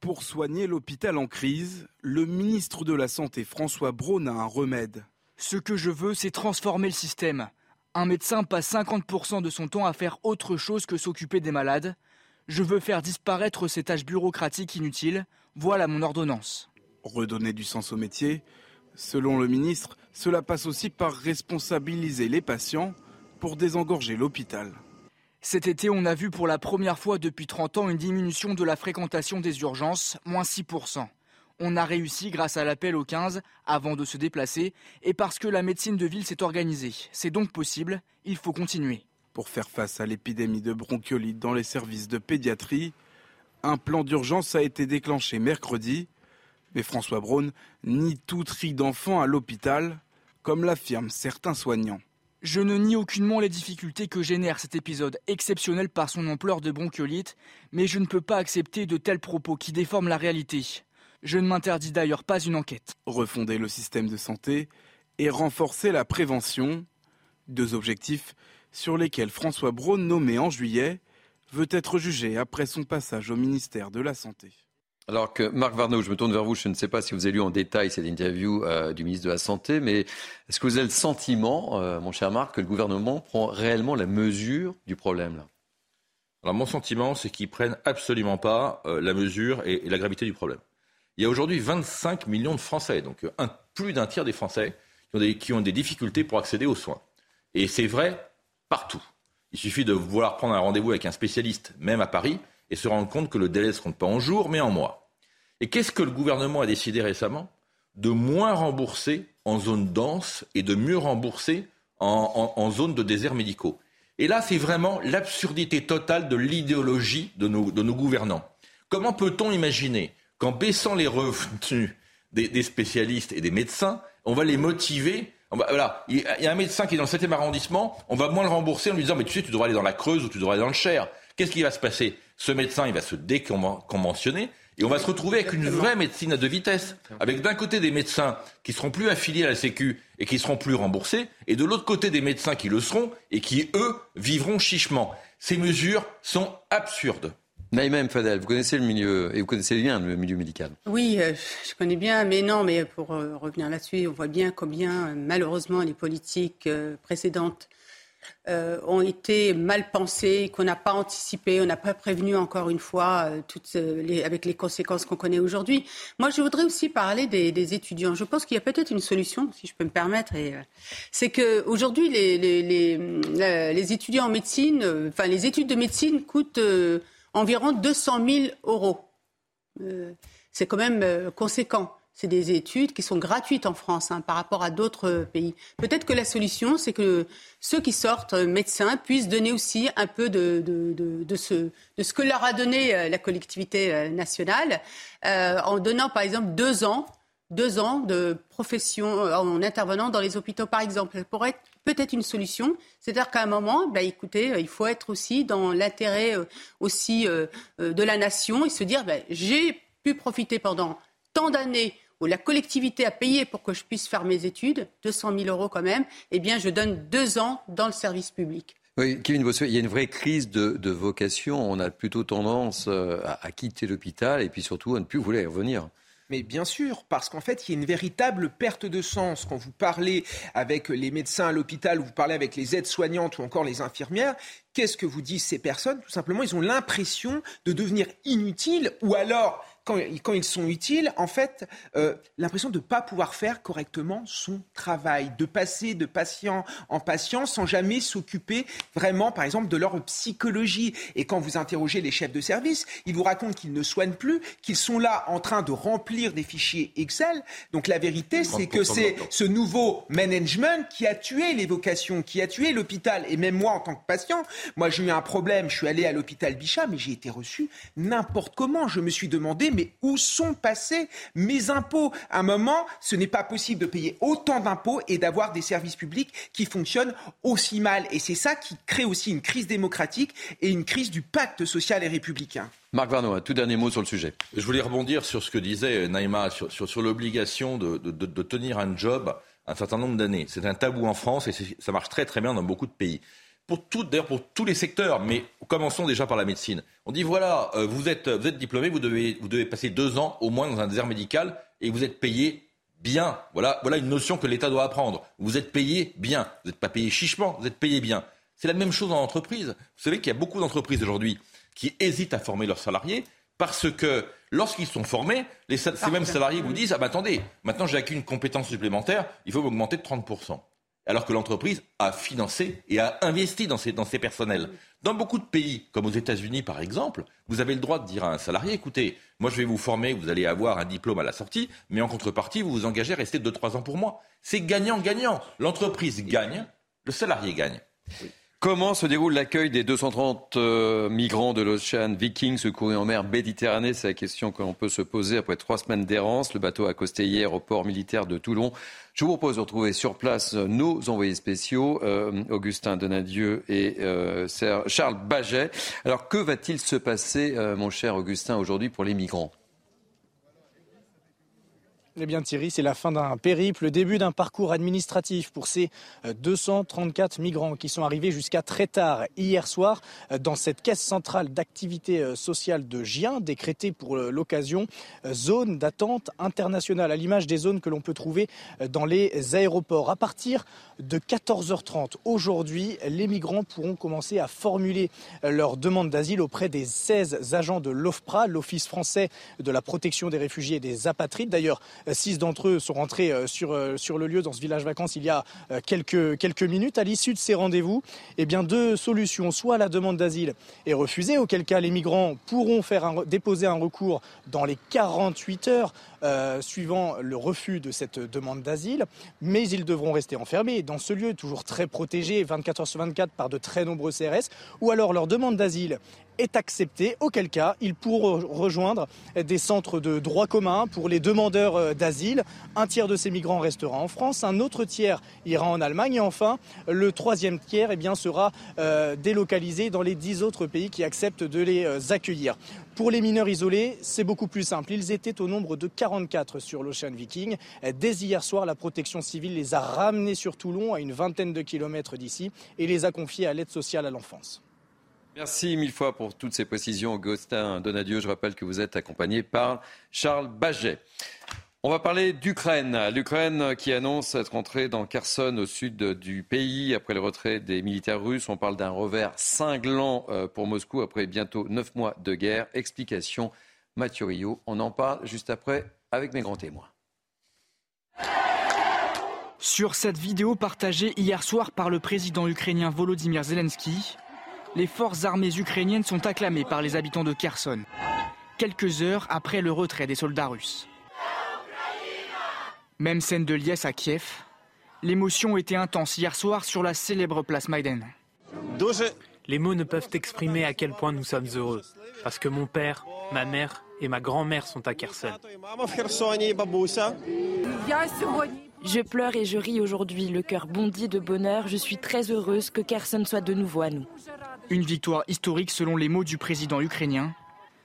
Pour soigner l'hôpital en crise, le ministre de la Santé François Braun a un remède. Ce que je veux, c'est transformer le système. Un médecin passe 50% de son temps à faire autre chose que s'occuper des malades. Je veux faire disparaître ces tâches bureaucratiques inutiles. Voilà mon ordonnance. Redonner du sens au métier, selon le ministre, cela passe aussi par responsabiliser les patients pour désengorger l'hôpital. Cet été, on a vu pour la première fois depuis 30 ans une diminution de la fréquentation des urgences, moins 6%. On a réussi grâce à l'appel au 15 avant de se déplacer et parce que la médecine de ville s'est organisée. C'est donc possible, il faut continuer. Pour faire face à l'épidémie de bronchiolite dans les services de pédiatrie, un plan d'urgence a été déclenché mercredi. Mais François Braun nie tout tri d'enfants à l'hôpital, comme l'affirment certains soignants. Je ne nie aucunement les difficultés que génère cet épisode exceptionnel par son ampleur de bronchiolite, mais je ne peux pas accepter de tels propos qui déforment la réalité. Je ne m'interdis d'ailleurs pas une enquête. Refonder le système de santé et renforcer la prévention, deux objectifs sur lesquels François Braun, nommé en juillet, veut être jugé après son passage au ministère de la Santé. Alors que Marc Varnaud, je me tourne vers vous, je ne sais pas si vous avez lu en détail cette interview euh, du ministre de la Santé, mais est-ce que vous avez le sentiment, euh, mon cher Marc, que le gouvernement prend réellement la mesure du problème là? Alors mon sentiment, c'est qu'ils prennent absolument pas euh, la mesure et, la gravité du problème. Il y a aujourd'hui 25 millions de Français, donc plus d'un tiers des Français qui ont, des, qui ont des difficultés pour accéder aux soins. Et c'est vrai partout. Il suffit de vouloir prendre un rendez-vous avec un spécialiste, même à Paris, et se rendre compte que le délai ne se compte pas en jours, mais en mois. Et qu'est-ce que le gouvernement a décidé récemment? De moins rembourser en zone dense et de mieux rembourser en, zone de déserts médicaux. Et là, c'est vraiment l'absurdité totale de l'idéologie de nos, gouvernants. Comment peut-on imaginer qu'en baissant les revenus des, des, spécialistes et des médecins, on va les motiver? Voilà, il y a un médecin qui est dans le 7e arrondissement, on va moins le rembourser en lui disant mais tu sais, tu devrais aller dans la Creuse ou tu devrais aller dans le Cher. Qu'est-ce qui va se passer? Ce médecin, il va se déconventionner et on va se retrouver avec une vraie médecine à deux vitesses, avec d'un côté des médecins qui seront plus affiliés à la Sécu et qui seront plus remboursés, et de l'autre côté des médecins qui le seront et qui, eux, vivront chichement. Ces mesures sont absurdes. Naïma Fadel, vous connaissez le milieu et vous connaissez bien le milieu médical. Oui, euh, je connais bien, mais non, mais pour euh, revenir là-dessus, on voit bien combien euh, malheureusement les politiques précédentes euh, ont été mal pensés, qu'on n'a pas anticipé, on n'a pas prévenu encore une fois euh, les, avec les conséquences qu'on connaît aujourd'hui. Moi, je voudrais aussi parler des, étudiants. Je pense qu'il y a peut-être une solution, si je peux me permettre. Et, euh, c'est que aujourd'hui, les, les, les, étudiants en médecine, enfin les études de médecine coûtent environ 200 000 euros. c'est quand même conséquent. C'est des études qui sont gratuites en France hein, par rapport à d'autres pays. Peut-être que la solution, c'est que ceux qui sortent médecins puissent donner aussi un peu de, ce, que leur a donné euh, la collectivité euh, nationale, euh, en donnant par exemple deux ans, deux ans de profession en intervenant dans les hôpitaux, par exemple. Ça pourrait être peut-être une solution. C'est-à-dire qu'à un moment, bah, écoutez, il faut être aussi dans l'intérêt aussi de la nation et se dire, bah, j'ai pu profiter pendant tant d'années où la collectivité a payé pour que je puisse faire mes études, 200 000 euros quand même, eh bien, je donne deux ans dans le service public. Oui, Kevin Bossuet, il y a une vraie crise de, vocation. On a plutôt tendance euh, à, quitter l'hôpital et puis surtout à ne plus vouloir y revenir. Mais bien sûr, parce qu'en fait, il y a une véritable perte de sens. Quand vous parlez avec les médecins à l'hôpital, ou vous parlez avec les aides-soignantes ou encore les infirmières, qu'est-ce que vous disent ces personnes? Tout simplement, ils ont l'impression de devenir inutiles ou alors quand, ils sont utiles, en fait, euh, l'impression de ne pas pouvoir faire correctement son travail, de passer de patient en patient sans jamais s'occuper vraiment, par exemple, de leur psychologie. Et quand vous interrogez les chefs de service, ils vous racontent qu'ils ne soignent plus, qu'ils sont là en train de remplir des fichiers Excel. Donc la vérité, c'est que c'est ce nouveau management qui a tué les vocations, qui a tué l'hôpital. Et même moi, en tant que patient, moi j'ai eu un problème, je suis allé à l'hôpital Bichat, mais j'ai été reçu n'importe comment. Je me suis demandé, mais où sont passés mes impôts? À un moment, ce n'est pas possible de payer autant d'impôts et d'avoir des services publics qui fonctionnent aussi mal. Et c'est ça qui crée aussi une crise démocratique et une crise du pacte social et républicain. Marc Varno, un tout dernier mot sur le sujet. Je voulais rebondir sur ce que disait Naïma, sur, sur, l'obligation de, de, tenir un job un certain nombre d'années. C'est un tabou en France et ça marche très très bien dans beaucoup de pays pour tout, d'ailleurs pour tous les secteurs, mais commençons déjà par la médecine. On dit voilà, euh, vous êtes, vous êtes diplômé, vous devez, vous devez passer deux ans au moins dans un désert médical et vous êtes payé bien. Voilà, voilà une notion que l'État doit apprendre. Vous êtes payé bien. Vous n'êtes pas payé chichement, vous êtes payé bien. C'est la même chose en entreprise. Vous savez qu'il y a beaucoup d'entreprises aujourd'hui qui hésitent à former leurs salariés parce que lorsqu'ils sont formés, les, ces mêmes salariés vous disent ah ben attendez, maintenant j'ai acquis une compétence supplémentaire, il faut m'augmenter de 30 alors que l'entreprise a financé et a investi dans ses, dans personnels. Dans beaucoup de pays, comme aux États-Unis par exemple, vous avez le droit de dire à un salarié, écoutez, moi je vais vous former, vous allez avoir un diplôme à la sortie, mais en contrepartie, vous vous engagez à rester 2-3 ans pour moi. C'est gagnant-gagnant. L'entreprise gagne, le salarié gagne. Comment se déroule l'accueil des 230 euh, migrants de l'Ocean Viking secourus en mer Méditerranée? C'est la question que l'on peut se poser après trois semaines d'errance. Le bateau a accosté hier au port militaire de Toulon. Je vous propose de retrouver sur place nos envoyés spéciaux, euh, Augustin Donadieu et euh, Charles Baget. Alors que va-t-il se passer, mon cher Augustin, aujourd'hui pour les migrants? Eh bien Thierry, c'est la fin d'un périple, le début d'un parcours administratif pour ces 234 euh, migrants qui sont arrivés jusqu'à très tard hier soir euh, dans cette caisse centrale d'activité euh, sociale de Gien, décrétée pour l'occasion zone d'attente internationale, à l'image des zones que l'on peut trouver dans les aéroports. À partir de 14h30 aujourd'hui, les migrants pourront commencer à formuler leur demande d'asile auprès des 16 agents de l'OFPRA, l'Office français de la protection des réfugiés et des apatrides. D'ailleurs, Six d'entre eux sont rentrés euh, sur, euh, sur le lieu dans ce village vacances il y a euh, quelques, quelques minutes. À l'issue de ces rendez-vous, eh bien, deux solutions. Soit la demande d'asile est refusée, auquel cas les migrants pourront faire déposer un recours dans les 48 heures suivant le refus de cette demande d'asile, mais ils devront rester enfermés dans ce lieu toujours très protégé 24 heures sur 24 par de très nombreux CRS, ou alors leur demande d'asile est accepté, auquel cas ils pourront rejoindre des centres de droit commun pour les demandeurs euh, d'asile. Un tiers de ces migrants restera en France, un autre tiers ira en Allemagne et enfin le troisième tiers eh sera euh, délocalisé dans les dix autres pays qui acceptent de les euh, accueillir. Pour les mineurs isolés, c'est beaucoup plus simple. Ils étaient au nombre de 44 sur l'Ocean Viking. Dès hier soir, la protection civile les a ramenés sur Toulon, à une vingtaine de kilomètres d'ici, et les a confiés à l'aide sociale à l'enfance. Merci mille fois pour toutes ces précisions, Augustin Donadieu. Je rappelle que vous êtes accompagné par Charles Baget. On va parler d'Ukraine. L'Ukraine qui annonce être entrée dans Kherson au sud du pays après le retrait des militaires russes. On parle d'un revers cinglant euh, pour Moscou après bientôt neuf mois de guerre. Explication Mathieu Rio. On en parle juste après avec mes grands témoins. Sur cette vidéo partagée hier soir par le président ukrainien Volodymyr Zelensky, les forces armées ukrainiennes sont acclamées par les habitants de Kherson, quelques heures après le retrait des soldats russes. Même scène de liesse à Kiev. L'émotion était intense hier soir sur la célèbre place Maïden. Les mots ne peuvent exprimer à quel point nous sommes heureux. Parce que mon père, ma mère et ma grand-mère sont à Kherson. Je pleure et je ris aujourd'hui, le cœur bondit de bonheur. Je suis très heureuse que Kherson soit de nouveau à nous. Une victoire historique selon les mots du président ukrainien.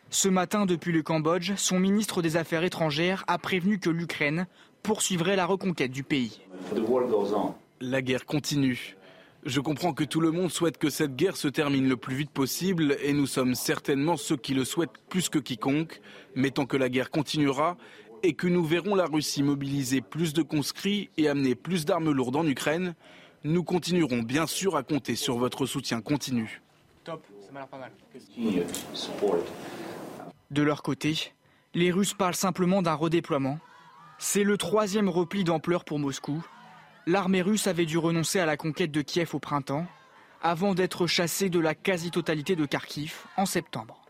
Ce matin, depuis le Cambodge, son ministre des Affaires étrangères a prévenu que l'Ukraine poursuivrait la reconquête du pays. La guerre continue. Je comprends que tout le monde souhaite que cette guerre se termine le plus vite possible et nous sommes certainement ceux qui le souhaitent plus que quiconque, mais tant que la guerre continuera et que nous verrons la Russie mobiliser plus de conscrits et amener plus d'armes lourdes en Ukraine, nous continuerons bien sûr à compter sur votre soutien continu. Top, ça m'a l'air pas mal. De leur côté, les Russes parlent simplement d'un redéploiement c'est le troisième repli d'ampleur pour Moscou. L'armée russe avait dû renoncer à la conquête de Kiev au printemps, avant d'être chassée de la quasi-totalité de Kharkiv en septembre.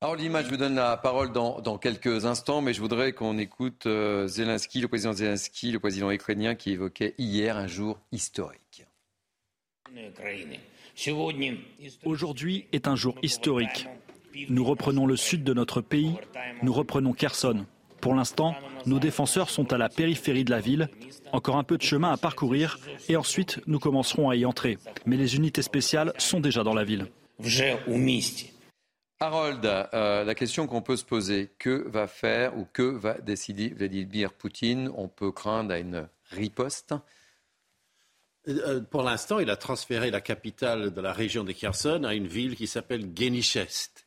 Alors l'image, je vous donne la parole dans, quelques instants, mais je voudrais qu'on écoute euh, Zelensky, le président Zelensky, le président ukrainien, qui évoquait hier un jour historique. Aujourd'hui est un jour historique. Nous reprenons le sud de notre pays, nous reprenons Kherson, pour l'instant, nos défenseurs sont à la périphérie de la ville. Encore un peu de chemin à parcourir et ensuite nous commencerons à y entrer. Mais les unités spéciales sont déjà dans la ville. Harold, euh, la question qu'on peut se poser, que va faire ou que va décider Vladimir Poutine? On peut craindre à une riposte euh, pour l'instant, il a transféré la capitale de la région de Kherson à une ville qui s'appelle Genichesk.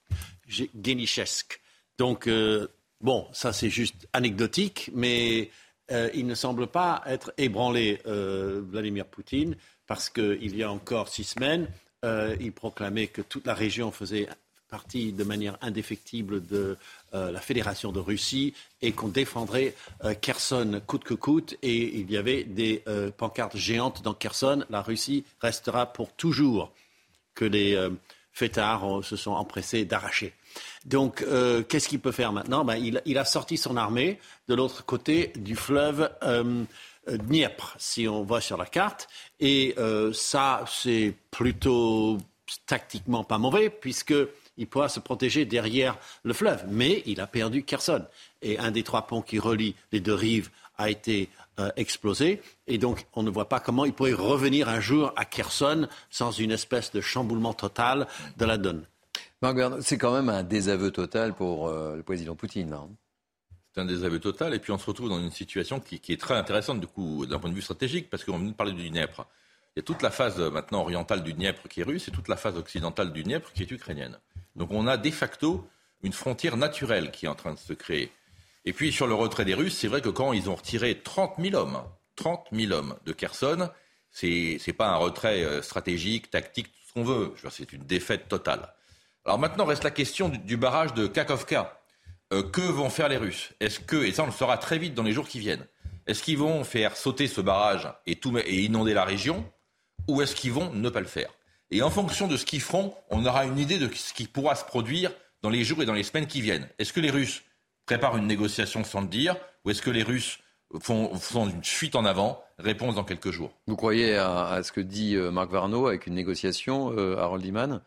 Donc, euh, Bon, ça c'est juste anecdotique, mais euh, il ne semble pas être ébranlé, euh, Vladimir Poutine, parce qu'il y a encore six semaines, euh, il proclamait que toute la région faisait partie de manière indéfectible de la Fédération de Russie et qu'on défendrait Kherson coûte que coûte. Et il y avait des pancartes géantes dans Kherson. La Russie restera pour toujours que les fêtards se sont empressés d'arracher. Donc, euh, qu'est-ce qu'il peut faire maintenant? Ben, il, a sorti son armée de l'autre côté du fleuve euh, euh, Dniepr, si on voit sur la carte. Et ça, c'est plutôt tactiquement pas mauvais, puisqu'il pourra se protéger derrière le fleuve. Mais il a perdu Kherson. Et un des trois ponts qui relient les deux rives a été explosé. Et donc, on ne voit pas comment il pourrait revenir un jour à Kherson sans une espèce de chamboulement total de la donne c'est quand même un désaveu total pour euh, le président Poutine. Hein. C'est un désaveu total, et puis on se retrouve dans une situation qui, est très intéressante du coup d'un point de vue stratégique, parce qu'on vient de parler du Dniepr. Il y a toute la phase euh, maintenant orientale du Dniepr qui est russe et toute la phase occidentale du Dniepr qui est ukrainienne. Donc on a de facto une frontière naturelle qui est en train de se créer. Et puis sur le retrait des Russes, c'est vrai que quand ils ont retiré 30 000 hommes, 30 000 hommes de Kherson, c'est n'est pas un retrait euh, stratégique, tactique, tout ce qu'on veut. C'est une défaite totale. Alors maintenant reste la question du, barrage de Kakovka. Euh, que vont faire les Russes? Est-ce que, et ça on le saura très vite dans les jours qui viennent, est-ce qu'ils vont faire sauter ce barrage et, inonder la région? Ou est-ce qu'ils vont ne pas le faire? Et en fonction de ce qu'ils feront, on aura une idée de ce qui pourra se produire dans les jours et dans les semaines qui viennent. Est-ce que les Russes préparent une négociation sans le dire ou est-ce que les Russes font, une fuite en avant Réponse dans quelques jours? Vous croyez à, ce que dit euh, Marc Varno avec une négociation, euh, Harold Iman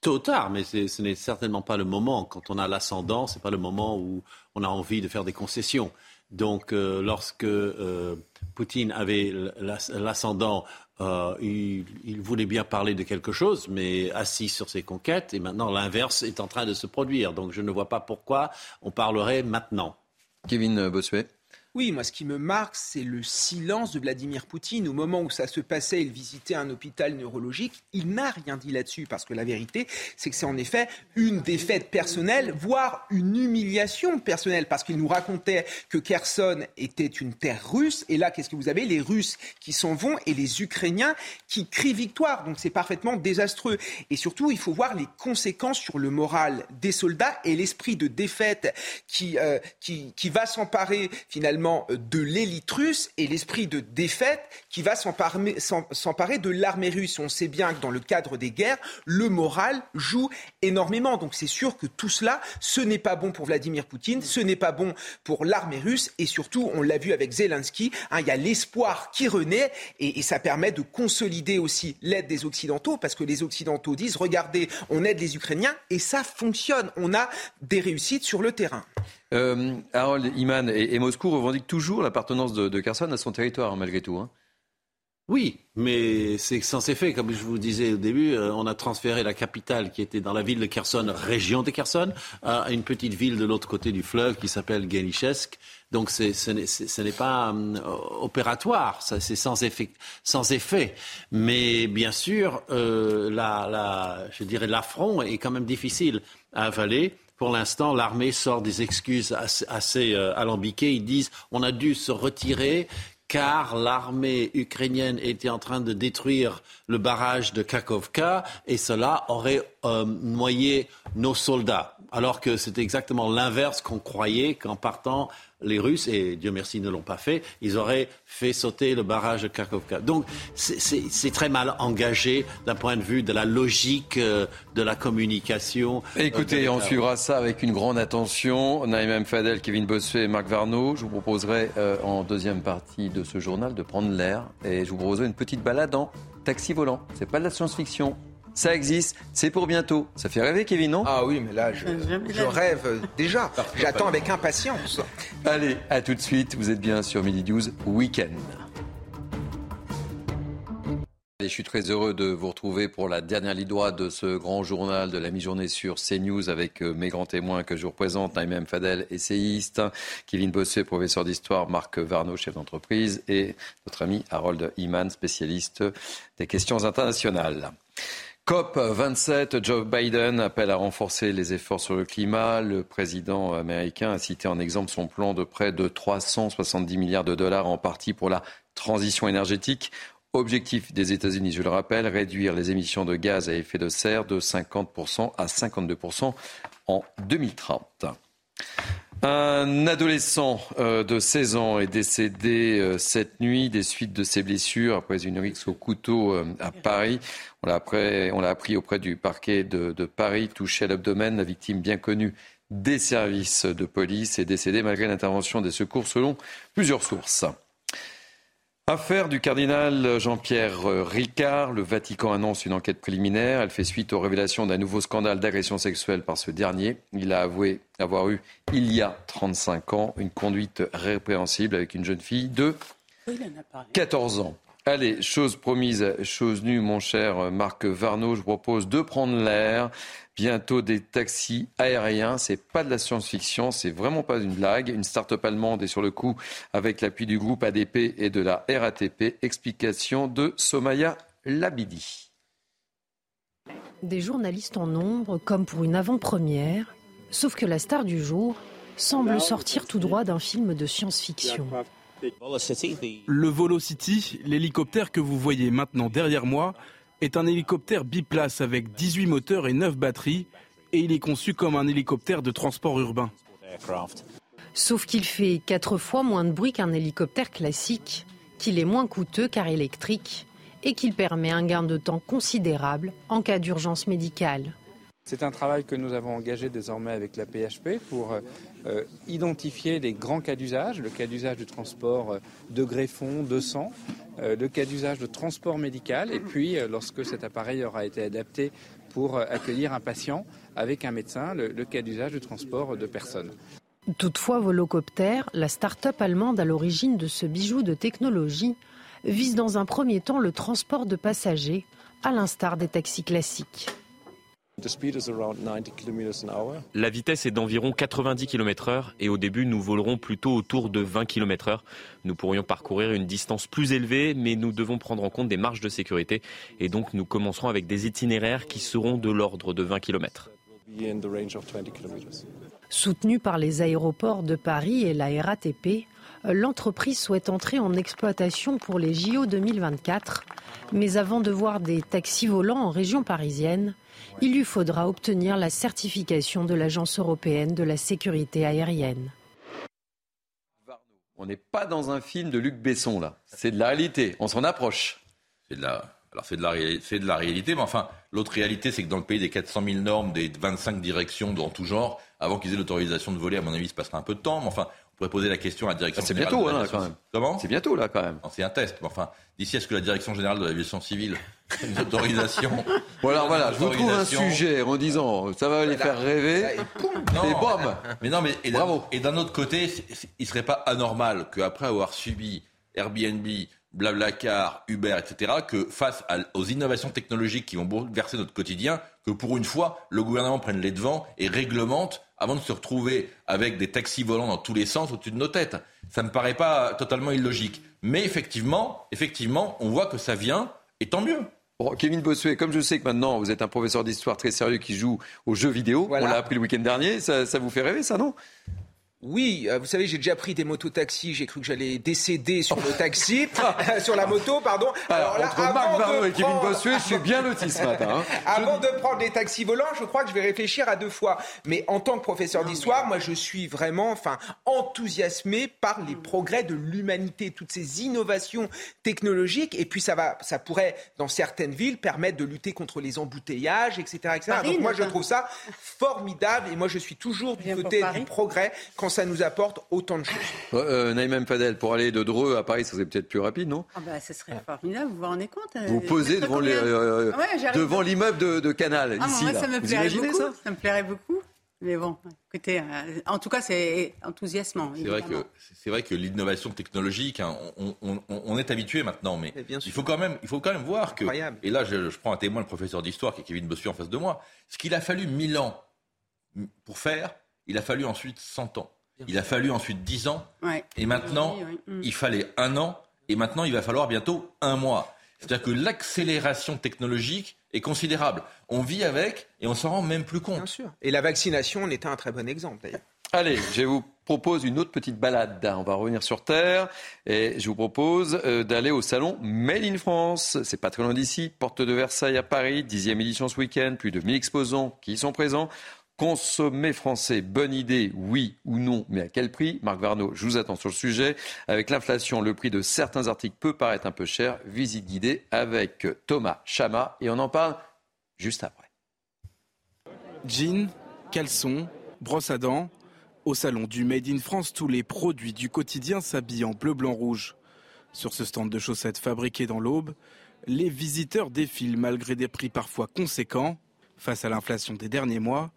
tôt ou tard, mais ce n'est certainement pas le moment. Quand on a l'ascendant, ce n'est pas le moment où on a envie de faire des concessions. Donc, euh, lorsque euh, Poutine avait l'ascendant, euh, il, il, voulait bien parler de quelque chose, mais assis sur ses conquêtes. Et maintenant, l'inverse est en train de se produire. Donc, je ne vois pas pourquoi on parlerait maintenant. Kevin Bossuet. Oui, moi, ce qui me marque, c'est le silence de Vladimir Poutine. Au moment où ça se passait, il visitait un hôpital neurologique. Il n'a rien dit là-dessus parce que la vérité, c'est que c'est en effet une défaite personnelle, voire une humiliation personnelle, parce qu'il nous racontait que Kherson était une terre russe. Et là, qu'est-ce que vous avez? Les Russes qui s'en vont et les Ukrainiens qui crient victoire. Donc c'est parfaitement désastreux. Et surtout, il faut voir les conséquences sur le moral des soldats et l'esprit de défaite qui, euh, qui, qui va s'emparer finalement finalement de l'élite russe et l'esprit de défaite qui va s'emparer de l'armée russe. On sait bien que dans le cadre des guerres, le moral joue énormément. Donc c'est sûr que tout cela, ce n'est pas bon pour Vladimir Poutine, ce n'est pas bon pour l'armée russe et surtout, on l'a vu avec Zelensky, hein, il y a l'espoir qui renaît et ça permet de consolider aussi l'aide des Occidentaux parce que les Occidentaux disent, regardez, on aide les Ukrainiens et ça fonctionne. On a des réussites sur le terrain. Euh, Harold Iman et, Moscou revendiquent toujours l'appartenance de, Kherson à son territoire, malgré tout. Hein. Oui, mais c'est sans effet. Comme je vous disais au début, euh, on a transféré la capitale qui était dans la ville de Kherson, région de Kherson, à une petite ville de l'autre côté du fleuve qui s'appelle Genichesk. Donc ce n'est pas euh, opératoire, c'est sans effet. Mais bien sûr, la, je dirais l'affront est quand même difficile à avaler. Pour l'instant, l'armée sort des excuses assez, euh, alambiquées. Ils disent on a dû se retirer car l'armée ukrainienne était en train de détruire le barrage de Kakovka et cela aurait euh, noyé nos soldats. Alors que c'est exactement l'inverse qu'on croyait qu'en partant, les Russes, et Dieu merci ne l'ont pas fait, ils auraient fait sauter le barrage de Kakovka. Donc c'est très mal engagé d'un point de vue de la logique euh, de la communication. Euh, Écoutez, on suivra ça avec une grande attention. Naïm Fadel, Kevin Bossuet et Marc Varnaud. Je vous proposerai euh, en deuxième partie de ce journal de prendre l'air et je vous proposerai une petite balade en taxi volant. C'est pas de la science-fiction ça existe, c'est pour bientôt. Ça fait rêver, Kevin, non? Ah oui, mais là, je, rêve déjà. J'attends avec impatience. Allez, à tout de suite. Vous êtes bien sur Midi 12 Week-end. je suis très heureux de vous retrouver pour la dernière ligne droite de ce grand journal de la mi-journée sur CNews avec euh, mes grands témoins que je vous représente, Naïm Fadel, essayiste, Kevin Bossuet, professeur d'histoire, Marc Varno, chef d'entreprise, et notre ami Harold Iman, spécialiste des questions internationales. COP 27, Joe Biden appelle à renforcer les efforts sur le climat. Le président américain a cité en exemple son plan de près de 370 milliards de dollars en partie pour la transition énergétique. Objectif des États-Unis, je le rappelle, réduire les émissions de gaz à effet de serre de 50% à 52% en 2030. Un adolescent euh, de 16 ans est décédé euh, cette nuit des suites de ses blessures après une rixe au couteau euh, à Paris. On l'a appris auprès du parquet de, de Paris, touché à l'abdomen. La victime, bien connue des services de police, est décédée malgré l'intervention des secours selon plusieurs sources. Affaire du cardinal Jean-Pierre Ricard. Le Vatican annonce une enquête préliminaire. Elle fait suite aux révélations d'un nouveau scandale d'agression sexuelle par ce dernier. Il a avoué avoir eu, il y a 35 ans, une conduite répréhensible avec une jeune fille de 14 ans. Allez, chose promise, chose nue, mon cher Marc Varnaud. Je vous propose de prendre l'air. Bientôt des taxis aériens. C'est pas de la science-fiction, c'est vraiment pas une blague. Une start-up allemande est sur le coup avec l'appui du groupe ADP et de la RATP. Explication de Somaya Labidi. Des journalistes en nombre, comme pour une avant-première, sauf que la star du jour semble sortir tout droit d'un film de science-fiction. Le Volocity, l'hélicoptère que vous voyez maintenant derrière moi, est un hélicoptère biplace avec 18 moteurs et 9 batteries et il est conçu comme un hélicoptère de transport urbain. Sauf qu'il fait 4 fois moins de bruit qu'un hélicoptère classique, qu'il est moins coûteux car électrique et qu'il permet un gain de temps considérable en cas d'urgence médicale. C'est un travail que nous avons engagé désormais avec la PHP pour euh, identifier les grands cas d'usage, le cas d'usage du transport euh, de greffon, de sang, euh, le cas d'usage de transport médical, et puis lorsque cet appareil aura été adapté pour accueillir un patient avec un médecin, le, le cas d'usage du transport de personnes. Toutefois, Volocopter, la start-up allemande à l'origine de ce bijou de technologie, vise dans un premier temps le transport de passagers, à l'instar des taxis classiques. La vitesse est d'environ 90 km/h et au début nous volerons plutôt autour de 20 km/h. Nous pourrions parcourir une distance plus élevée mais nous devons prendre en compte des marges de sécurité et donc nous commencerons avec des itinéraires qui seront de l'ordre de 20 km. Soutenue par les aéroports de Paris et la RATP, l'entreprise souhaite entrer en exploitation pour les JO 2024. Mais avant de voir des taxis volants en région parisienne, il lui faudra obtenir la certification de l'Agence européenne de la sécurité aérienne. On n'est pas dans un film de Luc Besson, là. C'est de la réalité. On s'en approche. C'est de la. Alors c'est de, la, c'est de la réalité, mais enfin, l'autre réalité, c'est que dans le pays des 400 000 normes, des 25 directions dans tout genre, avant qu'ils aient l'autorisation de voler, à mon avis, il se passera un peu de temps, mais enfin, pourrait poser la question à la direction Ah, c'est générale bientôt, de hein, l'aviation- quand même. Comment C'est bientôt, là, quand même. C'est un test, mais enfin, d'ici à ce que la direction générale de l'aviation civile ait une autorisation. Bon, alors voilà, je vous trouve un sujet en disant ça va les faire rêver. Et bam Mais non, mais et d'un- et d'un autre côté, c'est- c'est- il serait pas anormal qu'après avoir subi Airbnb, Blablacar, Uber, etc., que face à- aux innovations technologiques qui vont bouleverser notre quotidien, que pour une fois, le gouvernement prenne les devants et réglemente avant de se retrouver avec des taxis volants dans tous les sens au-dessus de nos têtes. Ça me paraît pas totalement illogique. Mais effectivement, effectivement, on voit que ça vient, et tant mieux. Bon, Kevin Bossuet, comme je sais que maintenant vous êtes un professeur d'histoire très sérieux qui joue aux jeux vidéo, Voilà. on l'a appris le week-end dernier, ça, ça vous fait rêver ça, non? Oui, euh, vous savez, j'ai déjà pris des mototaxis. J'ai cru que j'allais décéder sur le taxi, euh, sur la moto, pardon. Alors, là, entre avant Marc et Kevin prendre- Bossuet, je suis bien loti ce matin. hein. Avant de prendre des taxis volants, je crois que je vais réfléchir à deux fois. Mais en tant que professeur d'histoire, moi, je suis vraiment, enfin, enthousiasmé par les progrès de l'humanité, toutes ces innovations technologiques. Et puis, ça va, ça pourrait, dans certaines villes, permettre de lutter contre les embouteillages, etc., etc. Paris, Donc, moi, je trouve ça formidable. Et moi, je suis toujours du côté du progrès quand ça nous apporte autant de choses. Euh, Naïm M. Fadel, pour aller de Dreux à Paris, ça serait peut-être plus rapide, non? Ah bah, ce serait formidable, vous vous rendez compte euh, Vous posez devant les, euh, Ouais, j'arrive. devant l'immeuble de, de Canal, Ah, ici. moi, là. ça me plairait beaucoup. ça? Ça me plairait beaucoup. Mais bon, écoutez, euh, en tout cas, c'est enthousiasmant. C'est vrai que c'est vrai que l'innovation technologique, hein, on, on- on- on est habitué maintenant, mais, Mais bien sûr. il faut quand même, il faut quand même voir que. Incroyable. Et là, je, je prends un témoin, le professeur d'histoire, qui est Kevin Bossuet en face de moi. Ce qu'il a fallu 1000 ans pour faire, il a fallu ensuite 100 ans. Il a fallu ensuite 10 ans. Ouais. Et maintenant, Oui, oui. Il fallait un an. Et maintenant, il va falloir bientôt un mois. C'est-à-dire que l'accélération technologique est considérable. On vit avec et on s'en rend même plus compte. Bien sûr. Et la vaccination en était un très bon exemple, d'ailleurs. Allez, je vous propose une autre petite balade. On va revenir sur Terre et je vous propose euh, d'aller au salon Made in France. C'est pas très loin d'ici, porte de Versailles à Paris, dixième édition ce week-end, plus de 1000 exposants qui y sont présents. Consommer français, bonne idée, oui ou non, mais à quel prix? Marc Varno, je vous attends sur le sujet. Avec l'inflation, le prix de certains articles peut paraître un peu cher. Visite guidée avec Thomas Chama et on en parle juste après. Jeans, caleçons, brosse à dents. Au salon du Made in France, tous les produits du quotidien s'habillent en bleu, blanc, rouge. Sur ce stand de chaussettes fabriquées dans l'Aube, les visiteurs défilent malgré des prix parfois conséquents. Face à l'inflation des derniers mois,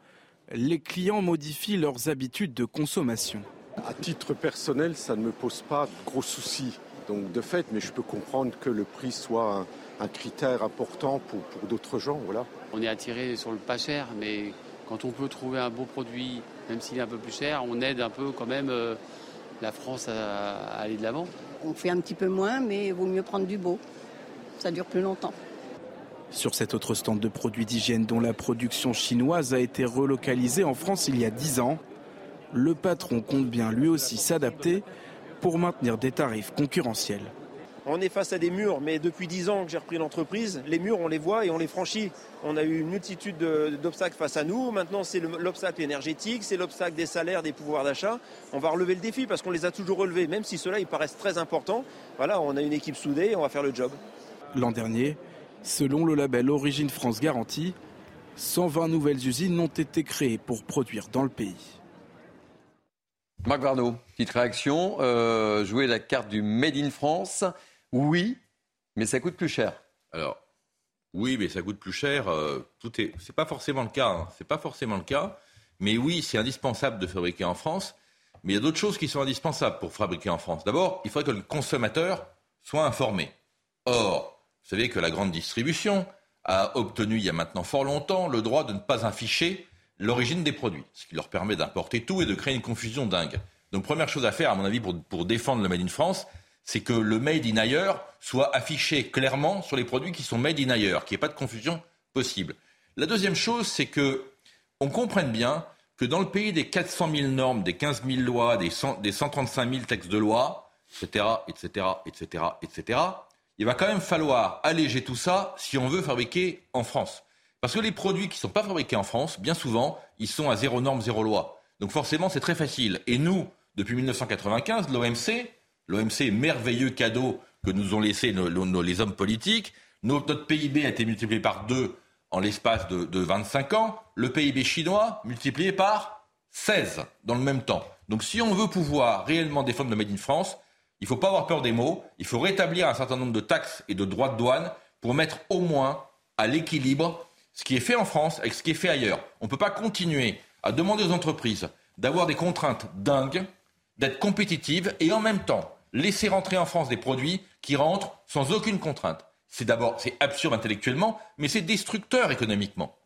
les clients modifient leurs habitudes de consommation. À titre personnel, ça ne me pose pas de gros soucis. Donc de fait, mais je peux comprendre que le prix soit un, un critère important pour, pour d'autres gens. Voilà. On est attiré sur le pas cher, mais quand on peut trouver un beau produit, même s'il est un peu plus cher, on aide un peu quand même euh, la France à, à aller de l'avant. On fait un petit peu moins, mais il vaut mieux prendre du beau. Ça dure plus longtemps. Sur cet autre stand de produits d'hygiène dont la production chinoise a été relocalisée en France il y a 10 ans, le patron compte bien lui aussi s'adapter pour maintenir des tarifs concurrentiels. On est face à des murs, mais depuis 10 ans que j'ai repris l'entreprise, les murs, on les voit et on les franchit. On a eu une multitude de- d'obstacles face à nous. Maintenant, c'est le- l'obstacle énergétique, c'est l'obstacle des salaires, des pouvoirs d'achat. On va relever le défi parce qu'on les a toujours relevés, même si ceux-là, ils paraissent très importants. Voilà, on a une équipe soudée et on va faire le job. L'an dernier, selon le label Origine France Garantie, 120 nouvelles usines ont été créées pour produire dans le pays. Marc Varno, petite réaction. Euh, jouer la carte du Made in France, oui, mais ça coûte plus cher. Alors, oui, mais ça coûte plus cher. euh, tout est. C'est pas forcément le cas. hein, C'est pas forcément le cas. Mais oui, c'est indispensable de fabriquer en France. Mais il y a d'autres choses qui sont indispensables pour fabriquer en France. D'abord, il faudrait que le consommateur soit informé. Or, vous savez que la grande distribution a obtenu il y a maintenant fort longtemps le droit de ne pas afficher l'origine des produits, ce qui leur permet d'importer tout et de créer une confusion dingue. Donc première chose à faire, à mon avis, pour, pour défendre le Made in France, c'est que le Made in ailleurs soit affiché clairement sur les produits qui sont Made in ailleurs, qu'il n'y ait pas de confusion possible. La deuxième chose, c'est que on comprenne bien que dans le pays des 400 000 normes, des 15 000 lois, des, 100 des 135 000 textes de loi, etc., etc., etc., etc., il va quand même falloir alléger tout ça si on veut fabriquer en France. Parce que les produits qui ne sont pas fabriqués en France, bien souvent, ils sont à zéro norme, zéro loi. Donc forcément, c'est très facile. Et nous, Depuis 1995, l'OMC, l'OMC, merveilleux cadeau que nous ont laissé les hommes politiques, notre PIB a été multiplié par deux en l'espace de, de 25 ans, le PIB chinois multiplié par 16 dans le même temps. Donc si on veut pouvoir réellement défendre le Made in France, il ne faut pas avoir peur des mots, il faut rétablir un certain nombre de taxes et de droits de douane pour mettre au moins à l'équilibre ce qui est fait en France avec ce qui est fait ailleurs. On ne peut pas continuer à demander aux entreprises d'avoir des contraintes dingues, d'être compétitives et en même temps laisser rentrer en France des produits qui rentrent sans aucune contrainte. C'est d'abord, c'est absurde intellectuellement, mais c'est destructeur économiquement.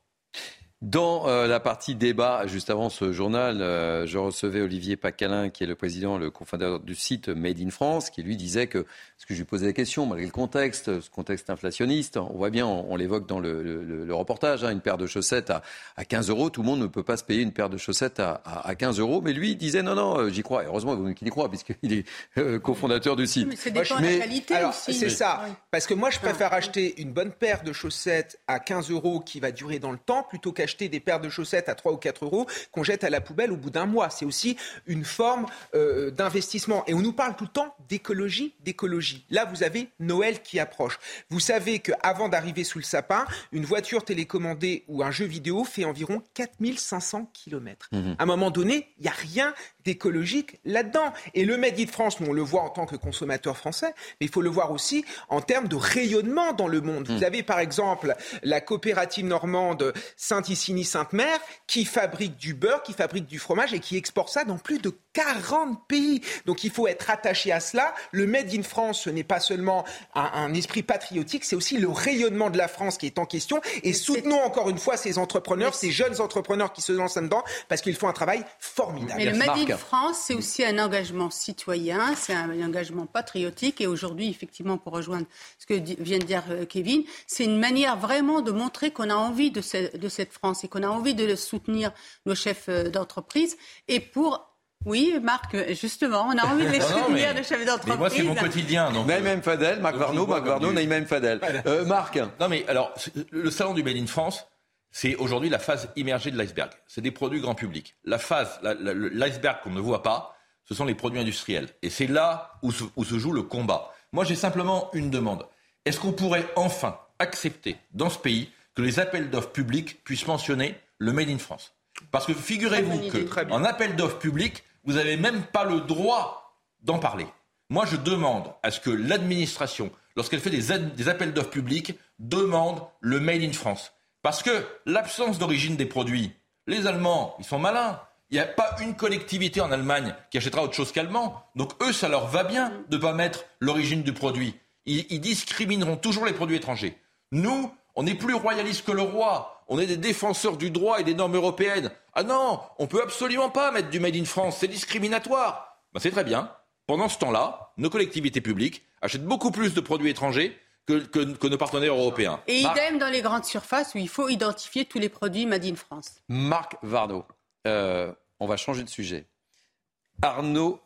Dans euh, la partie débat, juste avant ce journal, euh, je recevais Olivier Pacalin, qui est le président, le cofondateur du site Made in France, qui lui disait que, ce que je lui posais la question, malgré le contexte, ce contexte inflationniste, on voit bien, on, l'évoque dans le, reportage, hein, une paire de chaussettes à, à, 15 euros, tout le monde ne peut pas se payer une paire de chaussettes à, à, 15 euros, mais lui il disait non, non, euh, j'y crois. Et heureusement qu'il y croit, puisqu'il est cofondateur du site. Mais c'est dépend de la qualité alors, aussi. C'est ça, parce que moi je préfère acheter une bonne paire de chaussettes à 15 euros qui va durer dans le temps, plutôt qu'acheter acheter des paires de chaussettes à 3 ou 4 euros qu'on jette à la poubelle au bout d'un mois. C'est aussi une forme euh, d'investissement. Et on nous parle tout le temps d'écologie, d'écologie. Là, vous avez Noël qui approche. Vous savez qu'avant d'arriver sous le sapin, une voiture télécommandée ou un jeu vidéo fait environ 4500 km. Mmh. À un moment donné, il n'y a rien d'écologique là-dedans. Et le Made in France, on le voit en tant que consommateur français, mais il faut le voir aussi en termes de rayonnement dans le monde. Vous mmh. avez par exemple la coopérative normande Saint-Icini-Sainte-Mère qui fabrique du beurre, qui fabrique du fromage et qui exporte ça dans plus de 40 pays. Donc il faut être attaché à cela. Le Made in France, ce n'est pas seulement un, esprit patriotique, c'est aussi le rayonnement de la France qui est en question. Et soutenons encore une fois ces entrepreneurs, ces jeunes entrepreneurs qui se lancent là-dedans, parce qu'ils font un travail formidable. Mais le Made in France, c'est aussi un engagement citoyen, c'est un, engagement patriotique. Et aujourd'hui, effectivement, pour rejoindre ce que vient de dire euh, Kevin, c'est une manière vraiment de montrer qu'on a envie de, de cette France et qu'on a envie de soutenir nos chefs euh, d'entreprise. Et pour oui, Marc, justement, on a envie de les soutenir, les chefs d'entreprise. Moi, c'est mon quotidien. Donc... Naïm Fadel, Marc Varno, Marc Varno, Naïm Fadel. Euh, Marc Non, mais alors, le salon du Made in France, c'est aujourd'hui la phase immergée de l'iceberg. C'est des produits grand public. La phase, l'iceberg qu'on ne voit pas, ce sont les produits industriels. Et c'est là où se, joue le combat. Moi, j'ai simplement une demande. Est-ce qu'on pourrait enfin accepter dans ce pays que les appels d'offres publics puissent mentionner le Made in France Parce que figurez-vous qu'en appel d'offres public, vous n'avez même pas le droit d'en parler. Moi, je demande à ce que l'administration, lorsqu'elle fait des, des appels d'offres publics, demande le Made in France. Parce que l'absence d'origine des produits, les Allemands, ils sont malins. Il n'y a pas une collectivité en Allemagne qui achètera autre chose qu'allemand. Donc eux, ça leur va bien de ne pas mettre l'origine du produit. Ils, discrimineront toujours les produits étrangers. Nous, on est plus royaliste que le roi. On est des défenseurs du droit et des normes européennes. Ah non, on peut absolument pas mettre du Made in France, c'est discriminatoire. Ben, c'est très bien. Pendant ce temps-là, nos collectivités publiques achètent beaucoup plus de produits étrangers que, nos partenaires européens. Et idem dans les grandes surfaces où il faut identifier tous les produits Made in France. Marc Vardo, euh, on va changer de sujet. Arnaud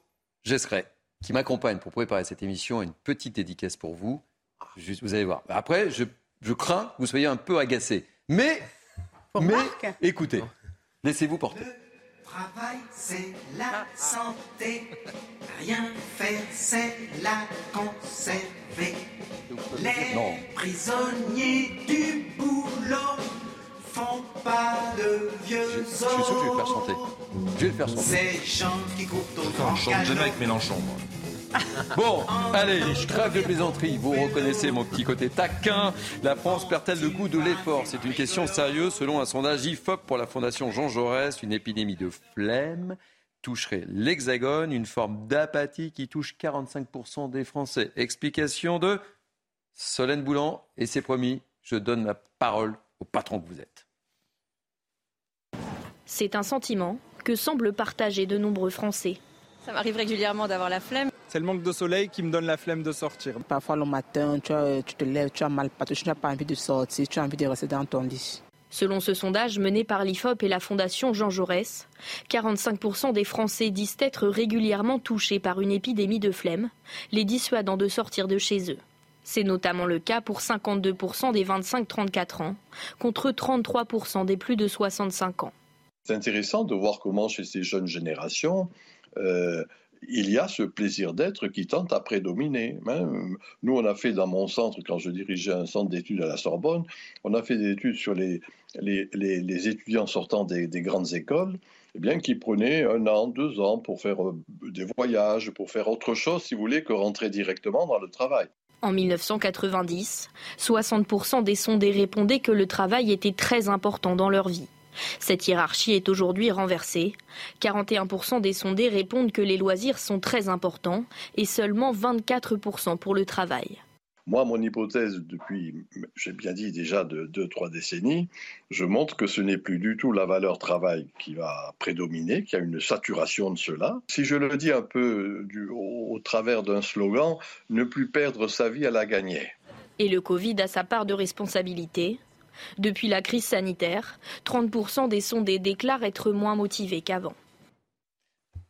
Gesseret, qui m'accompagne pour préparer cette émission, a une petite dédicace pour vous. Juste, vous allez voir. Après, je, je crains que vous soyez un peu agacé. Mais, mais écoutez, laissez-vous porter travail, c'est la santé. Rien faire, c'est la conserver. Les prisonniers du boulot font pas de vieux os. Je, suis sûr que je vais le faire chanter. Je vais le faire chanter. Ces gens qui courent au grand chante jamais avec Mélenchon, moi. Bon, allez, je crève de plaisanterie. Vous reconnaissez mon petit côté taquin. La France perd-elle le goût de l'effort? C'est une question sérieuse. Selon un sondage IFOP pour la Fondation Jean Jaurès, une épidémie de flemme toucherait l'Hexagone, une forme d'apathie qui touche 45% des Français. Explication de Solène Boulan, et c'est promis, je donne la parole au patron que vous êtes. C'est un sentiment que semblent partager de nombreux Français. Ça m'arrive régulièrement d'avoir la flemme. C'est le manque de soleil qui me donne la flemme de sortir. Parfois le matin, tu, te lèves, tu as mal partout, tu n'as pas envie de sortir, tu as envie de rester dans ton lit. Selon ce sondage mené par l'IFOP et la Fondation Jean Jaurès, 45% des Français disent être régulièrement touchés par une épidémie de flemme, les dissuadant de sortir de chez eux. C'est notamment le cas pour 52% des 25-34 ans, contre 33% des plus de 65 ans. C'est intéressant de voir comment chez ces jeunes générations, euh, il y a ce plaisir d'être qui tente à prédominer. Hein. Nous, on a fait dans mon centre, quand je dirigeais un centre d'études à la Sorbonne, on a fait des études sur les, les, étudiants sortant des, des grandes écoles. Eh bien, qui prenaient un an, deux ans pour faire euh, des voyages, pour faire autre chose, si vous voulez, que rentrer directement dans le travail. En 1990, 60% des sondés répondaient que le travail était très important dans leur vie. Cette hiérarchie est aujourd'hui renversée. 41% des sondés répondent que les loisirs sont très importants et seulement 24% pour le travail. Moi, mon hypothèse depuis, j'ai bien dit déjà de deux, trois décennies, je montre que ce n'est plus du tout la valeur travail qui va prédominer, qu'il y a une saturation de cela. Si je le dis un peu au, au travers d'un slogan, ne plus perdre sa vie à la gagner. Et le Covid a sa part de responsabilité. Depuis la crise sanitaire, 30% des sondés déclarent être moins motivés qu'avant.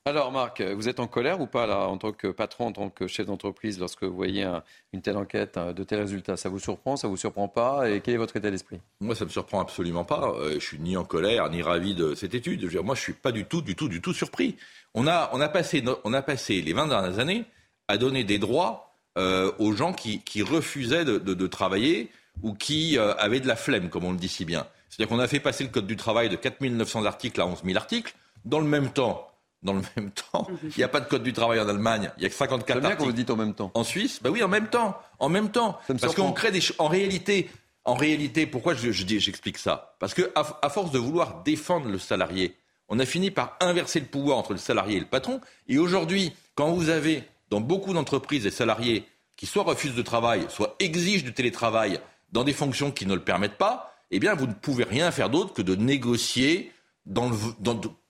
Alors Marc, vous êtes en colère ou pas là en tant que patron, en tant que chef d'entreprise lorsque vous voyez une telle enquête, de tels résultats? Ça vous surprend, ça vous surprend pas? Et quel est votre état d'esprit? Moi, ça me surprend absolument pas. Je euh, je suis ni en colère ni ravi de cette étude. Je veux dire, moi, je suis pas du tout, du tout, du tout surpris. On a, on a passé, on a passé les 20 dernières années à donner des droits euh, aux gens qui, refusaient de, travailler ou qui euh, avaient de la flemme, comme on le dit si bien. C'est-à-dire qu'on a fait passer le code du travail de 4 900 articles à 11 000 articles. Dans le même temps, dans le même temps. Il n'y a pas de code du travail en Allemagne. Il y a que 54 bien articles. vous dites en même temps. En Suisse, bah oui, en même temps. En même temps. Parce qu'on crée des. En réalité, en réalité, pourquoi je, je j'explique ça? Parce que à, force de vouloir défendre le salarié, on a fini par inverser le pouvoir entre le salarié et le patron. Et aujourd'hui, quand vous avez dans beaucoup d'entreprises des salariés qui soit refusent de travail, soit exigent du télétravail dans des fonctions qui ne le permettent pas, eh bien, vous ne pouvez rien faire d'autre que de négocier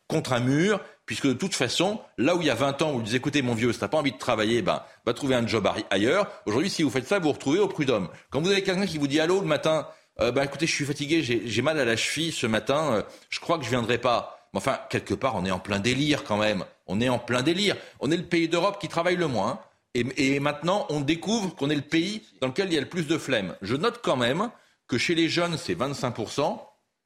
contre un mur puisque de toute façon, là où il y a 20 ans, vous dites écoutez mon vieux, si t'as pas envie de travailler, ben, va trouver un job ailleurs. Aujourd'hui, si vous faites ça, vous vous retrouvez au prud'homme. Quand vous avez quelqu'un qui vous dit allô le matin, euh, ben écoutez, je suis fatigué, j'ai mal à la cheville ce matin, euh, je crois que je viendrai pas. Mais enfin, quelque part, on est en plein délire quand même. On est en plein délire. On est le pays d'Europe qui travaille le moins. Et, maintenant, on découvre qu'on est le pays dans lequel il y a le plus de flemme. Je note quand même que chez les jeunes, c'est 25%,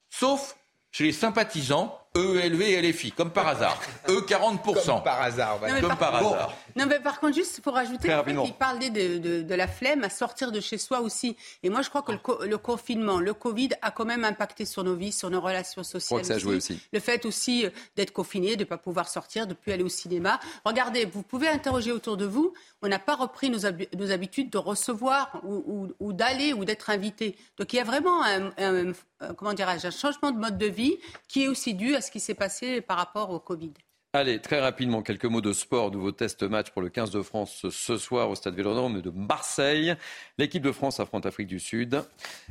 sauf chez les sympathisants EELV et LFI, comme par hasard. E 40%. Comme par hasard. Comme par, hasard. Non, mais par contre, juste pour ajouter, il parlait de, de, de, la flemme à sortir de chez soi aussi. Et moi, je crois que le, le, confinement, le Covid a quand même impacté sur nos vies, sur nos relations sociales. Je crois que ça a joué aussi. Le fait aussi euh, d'être confiné, de ne pas pouvoir sortir, de ne plus aller au cinéma. Regardez, vous pouvez interroger autour de vous. On n'a pas repris nos, nos, habitudes de recevoir ou, ou, ou d'aller ou d'être invité. Donc il y a vraiment un, un, comment dirais-je, un changement de mode de vie qui est aussi dû à ce qui s'est passé par rapport au Covid. Allez, très rapidement, quelques mots de sport. Nouveau test match pour le 15 de France ce soir au stade Vélodrome de Marseille. L'équipe de France affronte l'Afrique du Sud.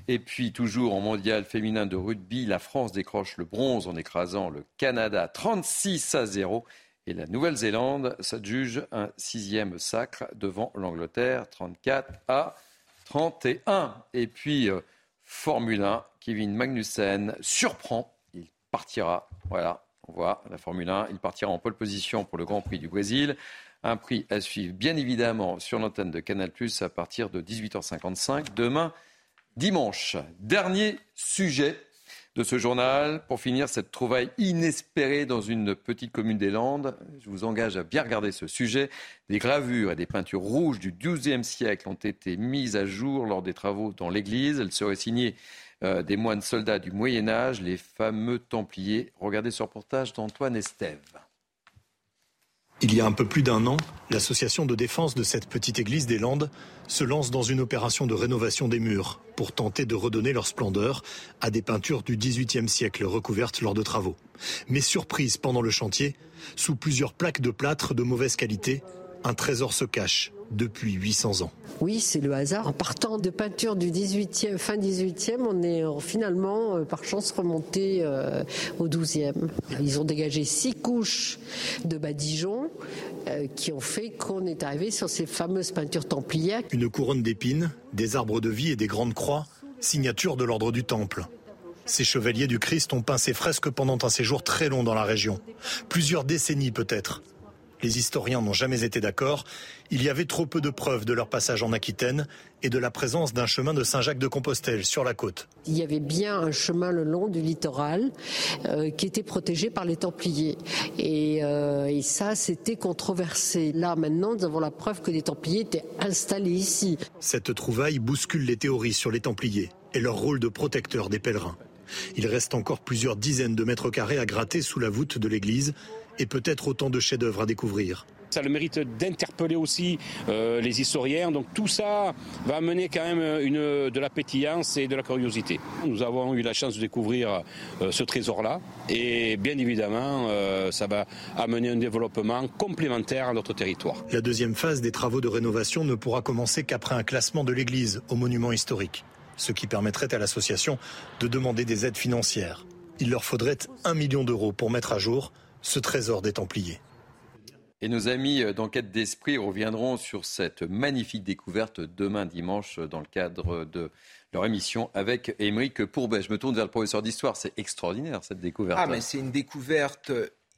Et puis, toujours en mondial féminin de rugby, la France décroche le bronze en écrasant le Canada 36 à 0. Et la Nouvelle-Zélande s'adjuge un sixième sacre devant l'Angleterre 34 à 31. Et puis, euh, Formule 1, Kevin Magnussen surprend. Il partira. Voilà, on voit la Formule 1. Il partira en pole position pour le Grand Prix du Brésil. Un prix à suivre, bien évidemment, sur l'antenne de Canal à partir de 18h55 demain dimanche. Dernier sujet de ce journal. Pour finir, cette trouvaille inespérée dans une petite commune des Landes. Je vous engage à bien regarder ce sujet. Des gravures et des peintures rouges du XIIe siècle ont été mises à jour lors des travaux dans l'église. Elles seraient signées euh, des moines soldats du Moyen Âge, les fameux Templiers. Regardez ce reportage d'Antoine Estève. Il y a un peu plus d'un an, l'association de défense de cette petite église des Landes se lance dans une opération de rénovation des murs pour tenter de redonner leur splendeur à des peintures du XVIIIe siècle recouvertes lors de travaux. Mais surprise pendant le chantier, sous plusieurs plaques de plâtre de mauvaise qualité, un trésor se cache depuis 800 ans. Oui, c'est le hasard. En partant de peinture du 18e, fin 18e, on est euh, finalement, euh, par chance, remonté euh, au 12e. Ils ont dégagé six couches de badigeons qui ont fait qu'on est arrivé sur ces fameuses peintures templières. Une couronne d'épines, des arbres de vie et des grandes croix, signature de l'ordre du Temple. Ces chevaliers du Christ ont peint ces fresques pendant un séjour très long dans la région. Plusieurs décennies peut-être. Les historiens n'ont jamais été d'accord. Il y avait trop peu de preuves de leur passage en Aquitaine et de la présence d'un chemin de Saint-Jacques-de-Compostelle sur la côte. Il y avait bien un chemin le long du littoral euh, qui était protégé par les Templiers. Et, euh, et ça, c'était controversé. Là, maintenant, nous avons la preuve que les Templiers étaient installés ici. Cette trouvaille bouscule les théories sur les Templiers et leur rôle de protecteur des pèlerins. Il reste encore plusieurs dizaines de mètres carrés à gratter sous la voûte de l'église et peut-être autant de chefs-d'œuvre à découvrir. Ça a le mérite d'interpeller aussi euh, les historiens. Donc tout ça va amener quand même une, de la pétillance et de la curiosité. Nous avons eu la chance de découvrir euh, ce trésor-là. Et bien évidemment, euh, ça va amener un développement complémentaire à notre territoire. La deuxième phase des travaux de rénovation ne pourra commencer qu'après un classement de l'église au monument historique, ce qui permettrait à l'association de demander des aides financières. Il leur faudrait un million d'euros pour mettre à jour ce trésor des Templiers. Et nos amis d'enquête d'esprit reviendront sur cette magnifique découverte demain dimanche dans le cadre de leur émission avec Émeric Pourbet. Je me tourne vers le professeur d'histoire. C'est extraordinaire cette découverte. Ah, mais c'est une découverte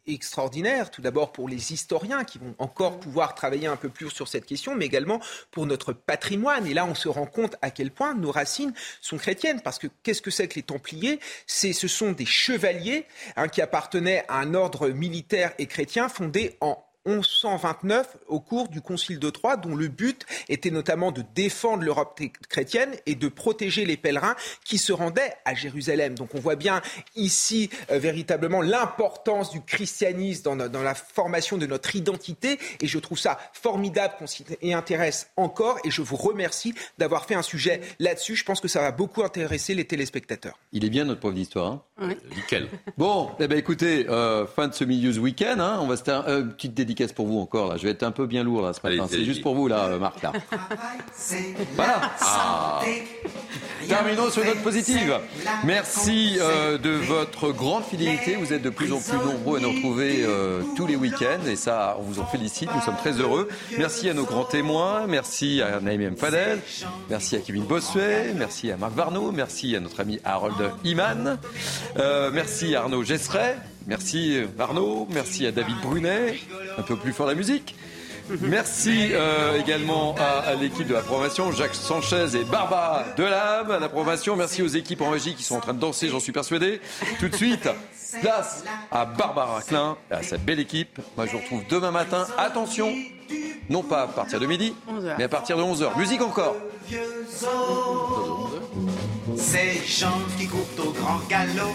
extraordinaire, tout d'abord pour les historiens qui vont encore pouvoir travailler un peu plus sur cette question, mais également pour notre patrimoine. Et là, on se rend compte à quel point nos racines sont chrétiennes, parce que qu'est-ce que c'est que les Templiers? C'est, ce sont des chevaliers hein, qui appartenaient à un ordre militaire et chrétien fondé en 1129 au cours du Concile de Troyes, dont le but était notamment de défendre l'Europe chrétienne et de protéger les pèlerins qui se rendaient à Jérusalem. Donc on voit bien ici euh, véritablement l'importance du christianisme dans, dans, la formation de notre identité et je trouve ça formidable qu'on s'y intéresse encore et je vous remercie d'avoir fait un sujet là-dessus. Je pense que ça va beaucoup intéresser les téléspectateurs. Il est bien notre prof d'histoire. Hein? Oui. Nickel. Bon, eh ben, écoutez, euh, fin de ce milieu ce week-end. Hein, on va se faire euh, une petite dédicace pour vous encore. Là. Je vais être un peu bien lourd là, ce matin. C'est juste pour vous, là, Marc. Là. Voilà. Ah. Terminons sur une note positive. Merci euh, de votre grande fidélité. Vous êtes de plus en plus nombreux à nous retrouver euh, tous les week-ends et ça, on vous en félicite. Nous sommes très heureux. Merci à nos grands témoins. Merci à Naïm. Fadel. Merci à Kevin Bossuet. Merci à Marc Varno. Merci à notre ami Harold Iman. Euh, merci à Arnaud Gesseret. Merci Arnaud. Merci à David Brunet. Un peu plus fort la musique. Merci euh, également à, à l'équipe de la programmation, Jacques Sanchez et Barbara Delame à la programmation. Merci aux équipes en régie qui sont en train de danser, j'en suis persuadé. Tout de suite, place à Barbara Klein et à sa belle équipe. Moi, je vous retrouve demain matin. Attention, non pas à partir de midi, mais à partir de 11h. Musique encore. Ces gens qui courent au grand galop.